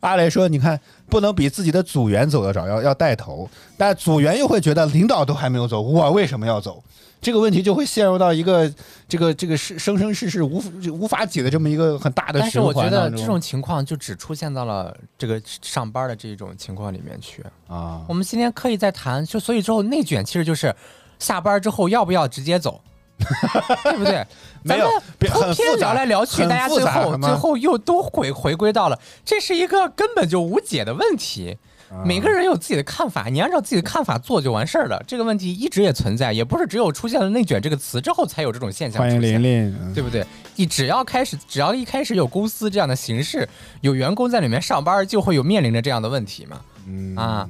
阿雷说：“你看，不能比自己的组员走得早，要要带头。但组员又会觉得领导都还没有走，我为什么要走？这个问题就会陷入到一个这个这个是生生世世无无法解的这么一个很大的循但是我觉。得这种情况就只出现到了这个上班的这种情况里面去。啊我们今天刻意在谈，就所以之后内卷其实就是下班之后要不要直接走，*laughs* 对不对？*laughs* 没有咱们别很通篇聊来聊去，大家最后最后又都回回归到了，这是一个根本就无解的问题。啊每个人有自己的看法，你按照自己的看法做就完事儿了。这个问题一直也存在，也不是只有出现了“内卷”这个词之后才有这种现象。欢迎琳，琳，嗯对不对？你只要开始，只要一开始有公司这样的形式，有员工在里面上班，就会有面临着这样的问题嘛。嗯啊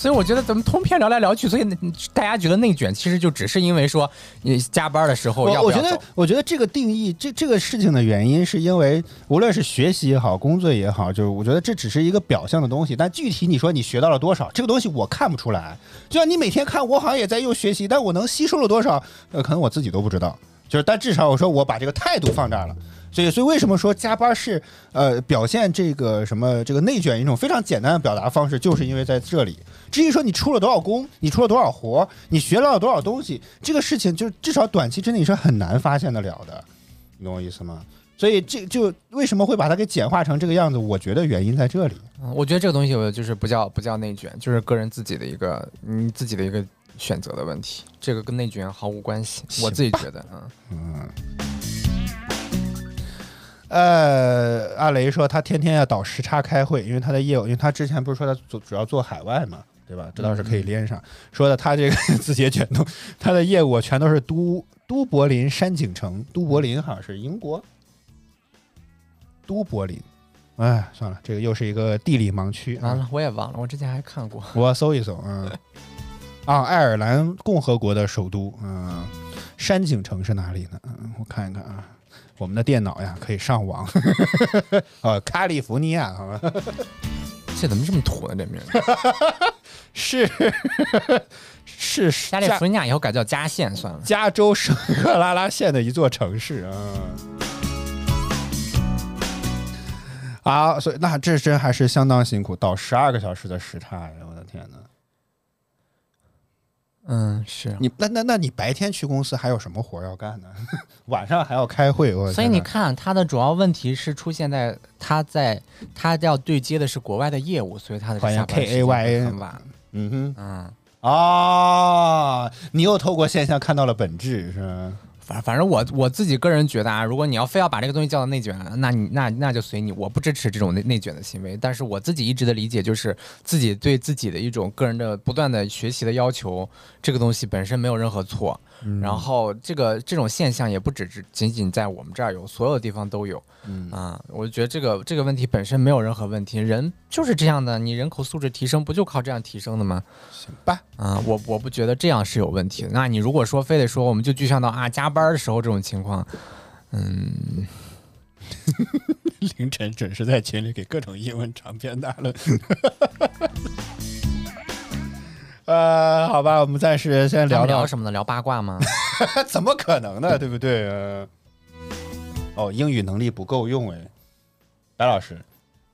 所以我觉得咱们通篇聊来聊去，所以大家觉得内卷，其实就只是因为说你加班的时候要我我觉得我觉得这个定义，这这个事情的原因，是因为无论是学习也好，工作也好，就是我觉得这只是一个表象的东西，但具体你说你学到了多少，这个东西我看不出来。就像你每天看，我好像也在用学习，但我能吸收了多少，呃，可能我自己都不知道。就是，但至少我说我把这个态度放这儿了。所以，所以为什么说加班是呃表现这个什么这个内卷一种非常简单的表达方式，就是因为在这里。至于说你出了多少工，你出了多少活，你学到了多少东西，这个事情就至少短期之内你是很难发现得了的，你懂我意思吗？所以这就为什么会把它给简化成这个样子？我觉得原因在这里。嗯我觉得这个东西我就是不叫不叫内卷，就是个人自己的一个你自己的一个选择的问题，这个跟内卷毫无关系。我自己觉得，嗯，呃，阿雷说他天天要倒时差开会，因为他的业务，因为他之前不是说他主主要做海外嘛，对吧？这倒是可以连上。说的他这个 *laughs* 字节卷动，他的业务全都是都都柏林山景城，都柏林好像是英国，都柏林。哎，算了，这个又是一个地理盲区啊。完了，我也忘了，我之前还看过。我搜一搜，嗯，*laughs* 啊，爱尔兰共和国的首都，嗯，山景城是哪里呢？嗯，我看一看啊，我们的电脑呀可以上网，啊，*laughs* 加利福尼亚，好吧，*laughs* 这怎么这么土呢？这名儿 *laughs* 是是加利福尼亚以后改叫加县算了。加州圣克拉拉县的一座城市啊。好，所以那这真还是相当辛苦，倒十二个小时的时差呀！我的天哪，嗯，是。你那那那你白天去公司还有什么活要干呢？*laughs* 晚上还要开会，我所以你看，他的主要问题是出现在他在他要对接的是国外的业务，所以他的下班时间很晚。嗯哼嗯，啊，你又透过现象看到了本质，是吧？反正我我自己个人觉得啊，如果你要非要把这个东西叫做内卷，那你那那就随你，我不支持这种内内卷的行为。但是我自己一直的理解就是，自己对自己的一种个人的不断的学习的要求，这个东西本身没有任何错。然后这个这种现象也不只是仅仅在我们这儿有，所有地方都有。嗯啊，我觉得这个这个问题本身没有任何问题，人就是这样的，你人口素质提升不就靠这样提升的吗？行吧，啊，我我不觉得这样是有问题的。那你如果说非得说我们就具象到啊加班的时候这种情况，嗯，*laughs* 凌晨准时在群里给各种英文长篇大论。*laughs* 呃，好吧，我们暂时先聊聊聊什么呢？聊八卦吗？*laughs* 怎么可能呢？对不对？呃哦，英语能力不够用哎，白老师，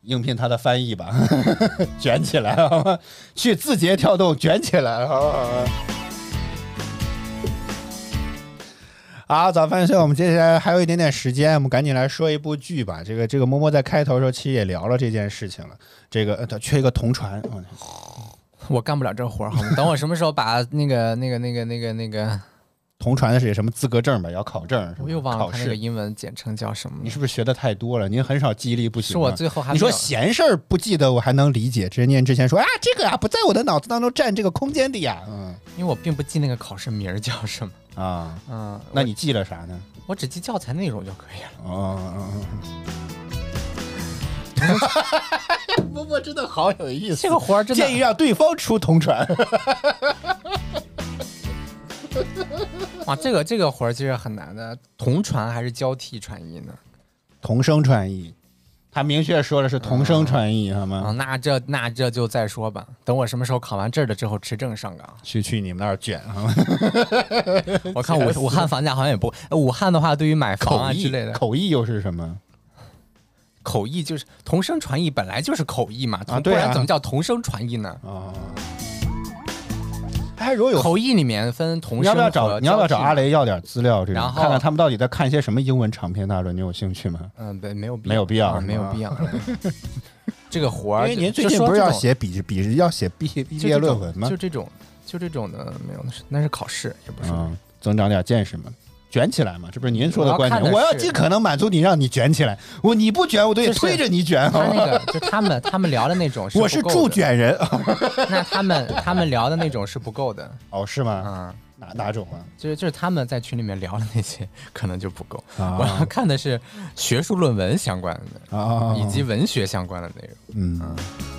应聘他的翻译吧，*laughs* 卷起来好吗？去字节跳动卷起来，好不好？好，早饭秀，我们接下来还有一点点时间，我们赶紧来说一部剧吧。这个这个摸摸在开头的时候其实也聊了这件事情了。这个呃，他缺一个同传，嗯 *laughs* 我干不了这活儿，好吗？等我什么时候把那个那个那个那个那个，*laughs* 同传的是什么资格证吧？要考证，我又忘了考试。他那个英文简称叫什么了。你是不是学的太多了？您很少记忆力不行吗。是我最后还你说有闲事儿不记得，我还能理解。之念之前说啊，这个啊不在我的脑子当中占这个空间的呀。嗯因为我并不记那个考试名儿叫什么。啊，嗯，那你记了啥呢？我只记教材内容就可以了。哦哦哦。*laughs* 波波真的好有意思，这个活儿真的建议让对方出同传。*laughs* 哇，这个这个活儿其实很难的，同传还是交替传译呢？同声传译，他明确说的是同声传译，好啊，吗？那这那这就再说吧。等我什么时候考完这儿了之后，持证上岗。去去你们那儿卷，好吗？*laughs* 我看武武汉房价好像也不，呃武汉的话对于买房啊之类的，口译又是什么？口译就是同声传译，本来就是口译嘛，同对啊不然怎么叫同声传译呢？啊，哎，如果有口译里面分同声你要不要找和你要不要找交替阿雷要点资料？这种然后看看他们到底在看一些什么英文长篇大论？你有兴趣吗？嗯，对，没有必没有必要啊是没有必要。这个活儿，因为您就最近不是要这种写笔笔要写毕毕业这种论文吗就？这种就这种的没有，那是那是考试，也不是。嗯，增长点见识嘛，卷起来嘛，这不是您说的观点？我要尽可能满足你，让你卷起来。我你不卷，我都得就是推着你卷。那个就他们他们聊的那种是我是助卷人。那他们他们聊的那种是不够的 *laughs* 哦，是吗？啊，哪哪种啊？就是就是他们在群里面聊的那些可能就不够。啊我要看的是学术论文相关的，啊，以及文学相关的内容。嗯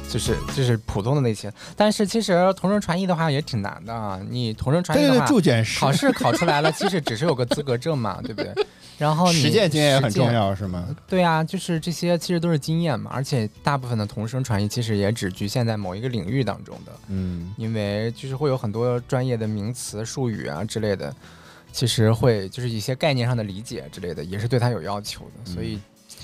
就是就是普通的那些，但是其实同声传译的话也挺难的啊。你同声传译对对对，的话，考试考出来了，其实只是有个资格证嘛，对不对？然后你实践经验也很重。要，是吗？对啊，就是这些其实都是经验嘛，而且大部分的同声传译其实也只局限在某一个领域当中的，嗯因为就是会有很多专业的名词、术语啊之类的，其实会就是一些概念上的理解之类的，也是对它有要求的，所以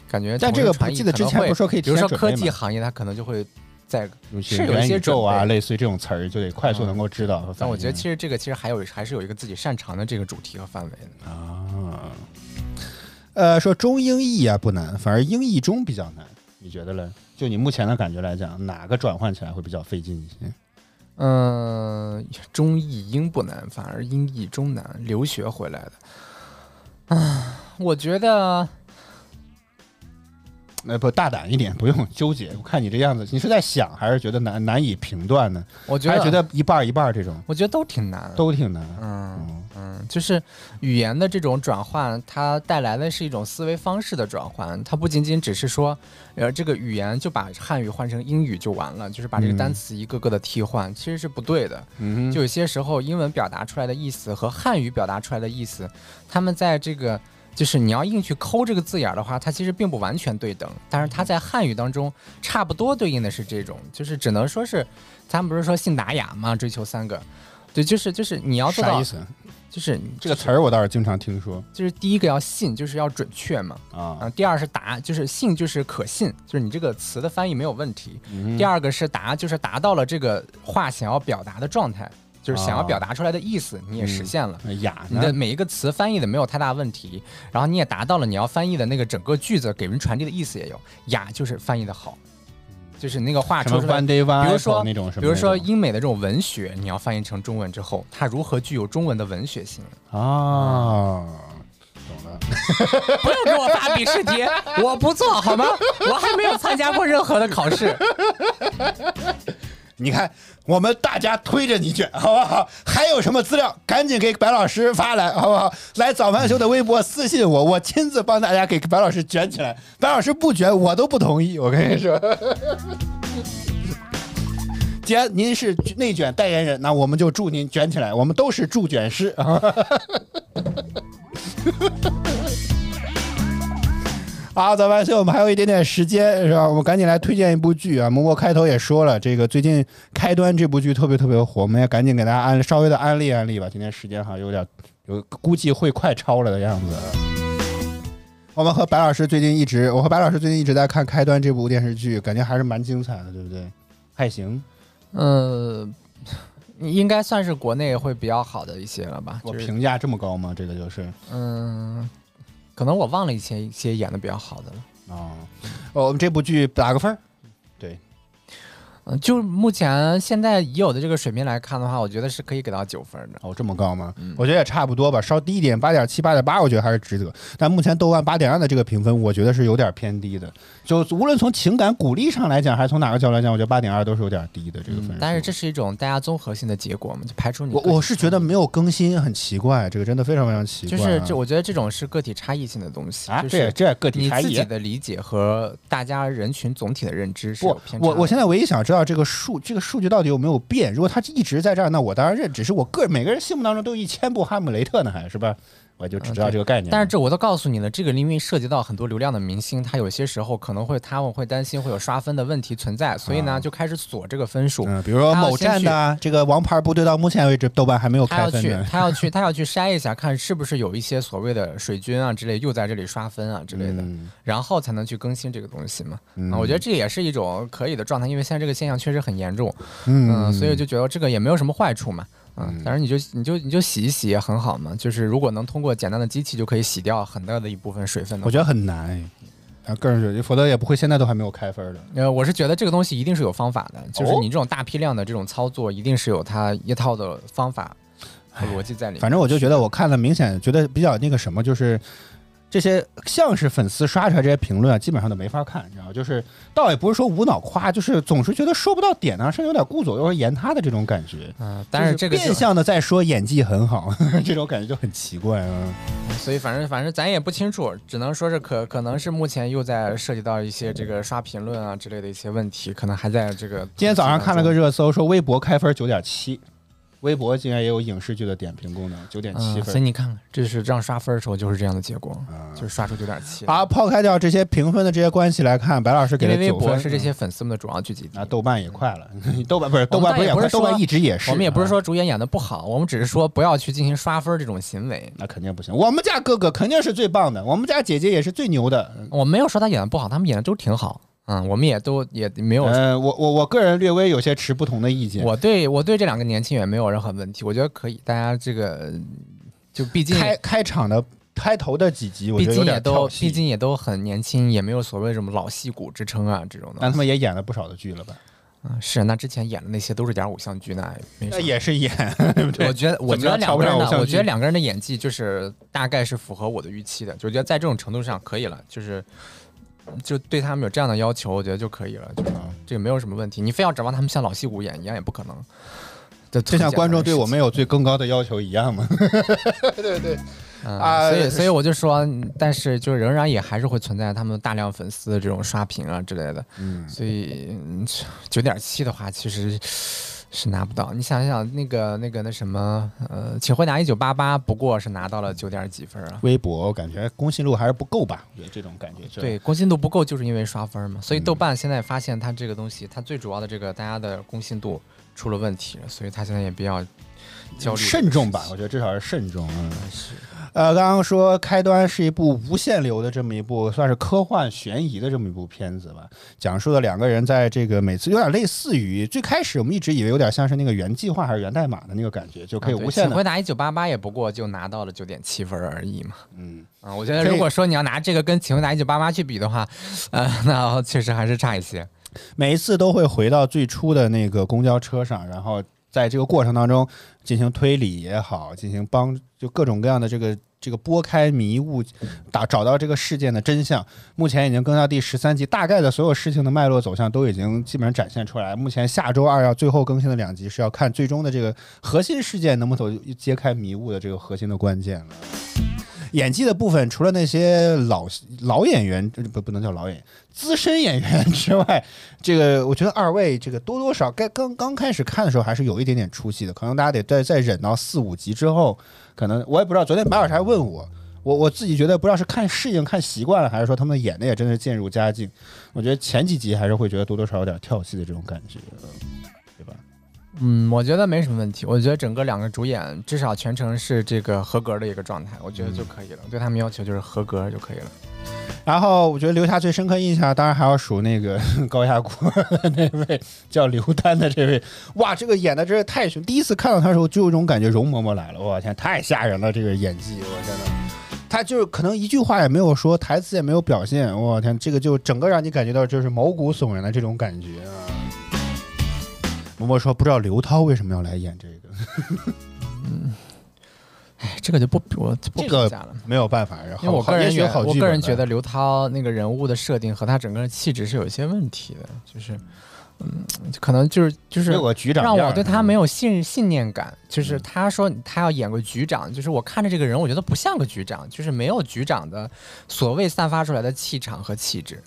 感觉嗯但这个传译不记得之前不说可以比如说科技行业，它可能就会在是有一些宇宙啊，类似于这种词儿，就得快速能够知道。但我觉得其实这个其实还有还是有一个自己擅长的这个主题和范围的。啊，呃，说中英译啊不难，反而英译中比较难，你觉得嘞？就你目前的感觉来讲，哪个转换起来会比较费劲一些？嗯，中译英不难，反而英译中难。留学回来的，啊，我觉得，那不大胆一点，不用纠结。我看你这样子，你是在想，还是觉得难难以评断呢？我觉得还觉得一半一半这种我觉得都挺难。都挺难。嗯嗯嗯，就是语言的这种转换，它带来的是一种思维方式的转换，它不仅仅只是说，呃，这个语言就把汉语换成英语就完了，就是把这个嗯单词一个个的替换，其实是不对的。嗯就有些时候，英文表达出来的意思和汉语表达出来的意思，他们在这个就是你要硬去抠这个字眼儿的话，它其实并不完全对等。但是它在汉语当中差不多对应的是这种，就是只能说是，咱们不是说信达雅吗？追求三个，对，就是就是你要做到啥意，思？就是这个词儿我倒是经常听说就是第一个要信，就是要准确嘛。啊啊，。第二是达，就是信就是可信，就是你这个词的翻译没有问题。嗯第二个是达，就是达到了这个话想要表达的状态，就是想要表达出来的意思，你也实现了。那雅你的？每一个词翻译的没有太大问题，然后你也达到了你要翻译的那个整个句子给人传递的意思也有。雅就是翻译的好，就是那个话说出比如说那种什么？比如说英美的这种文学，你要翻译成中文之后，它如何具有中文的文学性？啊，懂了。*laughs* 不要给我发笔试题，我不做好吗？我还没有参加过任何的考试。你看，我们大家推着你卷，好不好？还有什么资料，赶紧给白老师发来，好不好？来早饭秀的微博私信我，我亲自帮大家给白老师卷起来。白老师不卷，我都不同意。我跟你说，*laughs* 既然您是内卷代言人，那我们就祝您卷起来。我们都是助卷师啊。*laughs* 好，早饭秀，我们还有一点点时间，是吧？我们赶紧来推荐一部剧啊！蘑菇开头也说了，这个最近开端这部剧特别特别火，我们也赶紧给大家安稍微的安利安利吧。今天时间好像有点有，估计会快超了的样子。我们和白老师最近一直，我和白老师最近一直在看《开端》这部电视剧，感觉还是蛮精彩的，对不对？还行，呃，应该算是国内会比较好的一些了吧？我就是评价这么高吗？这个就是嗯，可能我忘了一些一些演的比较好的了。啊，哦我们这部剧打个分儿，嗯，就目前现在已有的这个水平来看的话，我觉得是可以给到九分的。哦，这么高吗？嗯我觉得也差不多吧，稍低一点，八点七、八点八，我觉得还是值得。但目前豆瓣八点二的这个评分，我觉得是有点偏低的。就无论从情感鼓励上来讲，还是从哪个角度来讲，我觉得八点二都是有点低的这个分数。嗯但是这是一种大家综合性的结果嘛，就排除你我我是觉得没有更新很奇怪，这个真的非常非常奇怪啊、就是这，我觉得这种是个体差异性的东西，啊，就是这这个体差异你自己。的理解和大家人群总体的认知是有偏，差的。我我现在唯一想知道这个数这个数据到底有没有变。如果它一直在这儿，那我当然认，只是我个人每个人心目当中都有一千部哈姆雷特呢，还是吧？我就只知道这个概念。但是这我都告诉你了，这个因为涉及到很多流量的明星，他有些时候可能会他们会担心会有刷分的问题存在，所以呢啊就开始锁这个分数。嗯，比如说某站的啊这个王牌部队到目前为止豆瓣还没有他要去开分，。他要去，*laughs* 他要去筛一下，看是不是有一些所谓的水军啊之类又在这里刷分啊之类的，嗯然后才能去更新这个东西嘛。嗯啊，我觉得这也是一种可以的状态，因为现在这个现象确实很严重，嗯嗯，所以就觉得这个也没有什么坏处嘛。嗯嗯，当然你就你就你就洗一洗也很好嘛，就是如果能通过简单的机器就可以洗掉很大的一部分水分的，我觉得很难哎。啊，个人觉得，否则也不会现在都还没有开分的。呃，我是觉得这个东西一定是有方法的，就是哦你这种大批量的这种操作，一定是有它一套的方法和逻辑在里面。反正我就觉得，我看了明显觉得比较那个什么，就是这些像是粉丝刷出来这些评论啊，基本上都没法看，你知道吗？就是倒也不是说无脑夸，就是总是觉得说不到点呢、甚至有点顾左右而言他的这种感觉。嗯、但是这个就变相的在说演技很好，*laughs* 这种感觉就很奇怪啊。所以反正反正咱也不清楚，只能说是可可能是目前又在涉及到一些这个刷评论啊之类的一些问题，可能还在这个。今天早上看了个热搜，说微博开分九点七，微博竟然也有影视剧的点评功能，九点七嗯，所以。你看看，这是这样刷分的时候就是这样的结果，啊就是刷出九点七。好，抛开掉这些评分的这些关系来看，白老师给因为微。博是这些粉丝们的主要聚集地。那豆瓣也快了，*laughs* 豆瓣不是豆瓣不是豆瓣一直也是。我们也不是啊说主演演的不好，我们只是说不要去进行刷分这种行为。那肯定不行，我们家哥哥肯定是最棒的，我们家姐姐也是最牛的。我没有说他演的不好，他们演的都挺好。嗯，我们也都也没有。呃，我我我个人略微有些持不同的意见。我对我对这两个年轻人没有任何问题，我觉得可以。大家这个就毕竟开开场的开头的几集，我觉得有毕竟也都毕竟也都很年轻，也没有所谓什么老戏骨之称啊这种的。但他们也演了不少的剧了吧？嗯是那之前演的那些都是点偶像剧，那也没那。也是演，*laughs* 对不对？我觉得，我觉得两个人的，我觉得两个人的演技就是大概是符合我的预期的，就觉得在这种程度上可以了，就是就对他们有这样的要求，我觉得就可以了，就是这个没有什么问题。你非要指望他们像老戏骨演一样，也不可能。就就像观众对我们有。最更高的要求一样嘛。对 *laughs* 对，嗯啊所以所以我就说，但是就仍然也还是会存在他们大量粉丝的这种刷屏啊之类的，嗯，所以九点七的话，其实是拿不到。你想想，那个那个那什么，呃，请回答一九八八，不过是拿到了九点几分啊。微博我感觉公信度还是不够吧，我觉得这种感觉。对，公信度不够，就是因为刷分嘛。所以嗯豆瓣现在发现它这个东西，它最主要的这个大家的公信度出了问题，所以它现在也比较焦虑。慎重吧，我觉得至少是慎重。嗯，是。呃，刚刚说开端是一部无限流的这么一部，算是科幻悬疑的这么一部片子吧，讲述了两个人在这个每次有点类似于最开始我们一直以为有点像是那个原计划还是源代码的那个感觉，就可以无限的。请回答一九八八也不过就拿到了九点七分而已嘛。嗯，啊，我觉得如果说你要拿这个跟请回答一九八八去比的话，呃，那确实还是差一些。每一次都会回到最初的那个公交车上，然后在这个过程当中进行推理也好，进行帮就各种各样的这个这个拨开迷雾，打找到这个事件的真相。目前已经更到第十三集，大概的所有事情的脉络走向都已经基本上展现出来。目前下周二要最后更新的两集是要看最终的这个核心事件能不能走揭开迷雾的这个核心的关键了。演技的部分，除了那些老老演员，不不能叫老演员，资深演员之外，这个我觉得二位这个多多少该刚刚开始看的时候还是有一点点出戏的，可能大家得再再忍到四五集之后，可能我也不知道。昨天白老师还问我，我我自己觉得不知道是看适应看习惯了，还是说他们演的也真的是渐入佳境。我觉得前几集还是会觉得多多少少有点跳戏的这种感觉，嗯，我觉得没什么问题。我觉得整个两个主演至少全程是这个合格的一个状态，我觉得就可以了。对他们要求就是合格就可以了。然后我觉得留下最深刻印象，当然还要数那个 *laughs* 高压锅那位叫刘丹的这位，哇，这个演的真是太凶！第一次看到他的时候，就有一种感觉，容嬷嬷来了，我天，太吓人了，这个演技，我天呐。他就是可能一句话也没有说，台词也没有表现，我天，这个就整个让你感觉到就是毛骨悚然的这种感觉啊。默默说不知道刘涛为什么要来演这个，嗯。哎，这个就不我不评价了。没有办法，然后我个人觉得，我个人觉得刘涛那个人物的设定和他整个气质是有一些问题的，就是，嗯，可能就是就是局长让我对他没有信信念感。就是他说他要演个局长，就是我看着这个人，我觉得不像个局长，就是没有局长的所谓散发出来的气场和气质。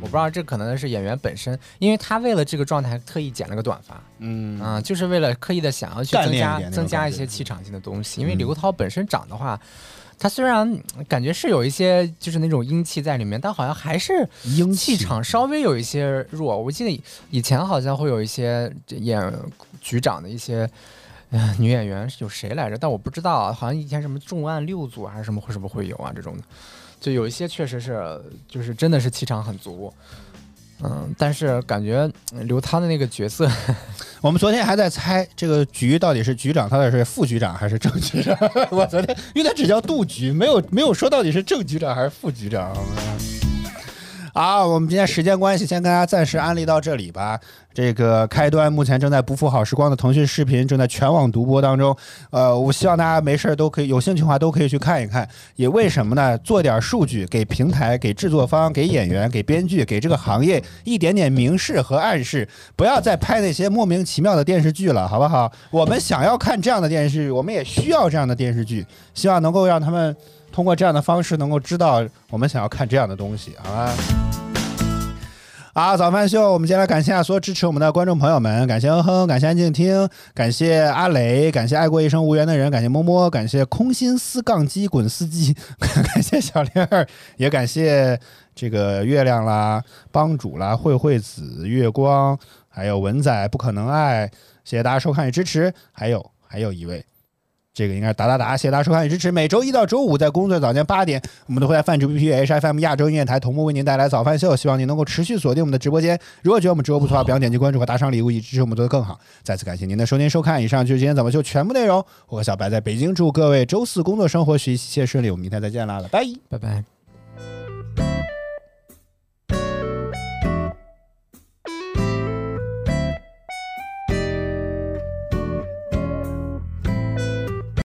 我不知道这可能是演员本身，因为他为了这个状态特意剪了个短发，嗯啊、就是为了刻意的想要去增加增加一些气场性的东西。因为嗯刘涛本身长的话，他虽然嗯感觉是有一些就是那种英气在里面，但好像还是英气场稍微有一些弱。我记得以前好像会有一些演局长的一些。呃，女演员是有谁来着？但我不知道啊，好像以前什么重案六组还是什么会什么会有啊这种的，就有一些确实是就是真的是气场很足，嗯，但是感觉刘涛的那个角色，*laughs* 我们昨天还在猜这个局到底是局长，他到底是副局长还是正局长？*laughs* 我昨天因为他只叫杜局，没有没有说到底是正局长还是副局长。好，我们今天时间关系，先跟大家暂时安利到这里吧。这个开端目前正在不负好时光的腾讯视频正在全网独播当中。呃，我希望大家没事儿都可以有兴趣的话都可以去看一看。也为什么呢？做点数据，给平台、给制作方、给演员、给编剧、给这个行业一点点明示和暗示，不要再拍那些莫名其妙的电视剧了，好不好？我们想要看这样的电视剧，我们也需要这样的电视剧，希望能够让他们通过这样的方式能够知道我们想要看这样的东西，好吧？好，早饭秀，我们先来感谢下所有支持我们的观众朋友们，感谢哼哼，感谢安静听，感谢阿雷，感谢爱过一生无缘的人，感谢摸摸，感谢空心思杠机滚司机，*laughs* 感谢小玲儿，也感谢这个月亮啦、帮主啦、慧慧子、月光，还有文仔不可能爱，谢谢大家收看与支持，还有还有一位。这个应该是达达达，谢谢大家收看与支持。每周一到周五在工作早间八点，我们都会在泛直 B P H F M 亚洲音乐台同步为您带来早饭秀。希望您能够持续锁定我们的直播间。如果觉得我们直播不错，不要点击关注和打赏礼物，以支持我们做得更好。再次感谢您的收听收看，以上就是今天早饭秀全部内容。我和小白在北京，祝各位周四工作生活学习一切顺利。我们明天再见啦，拜拜。拜拜。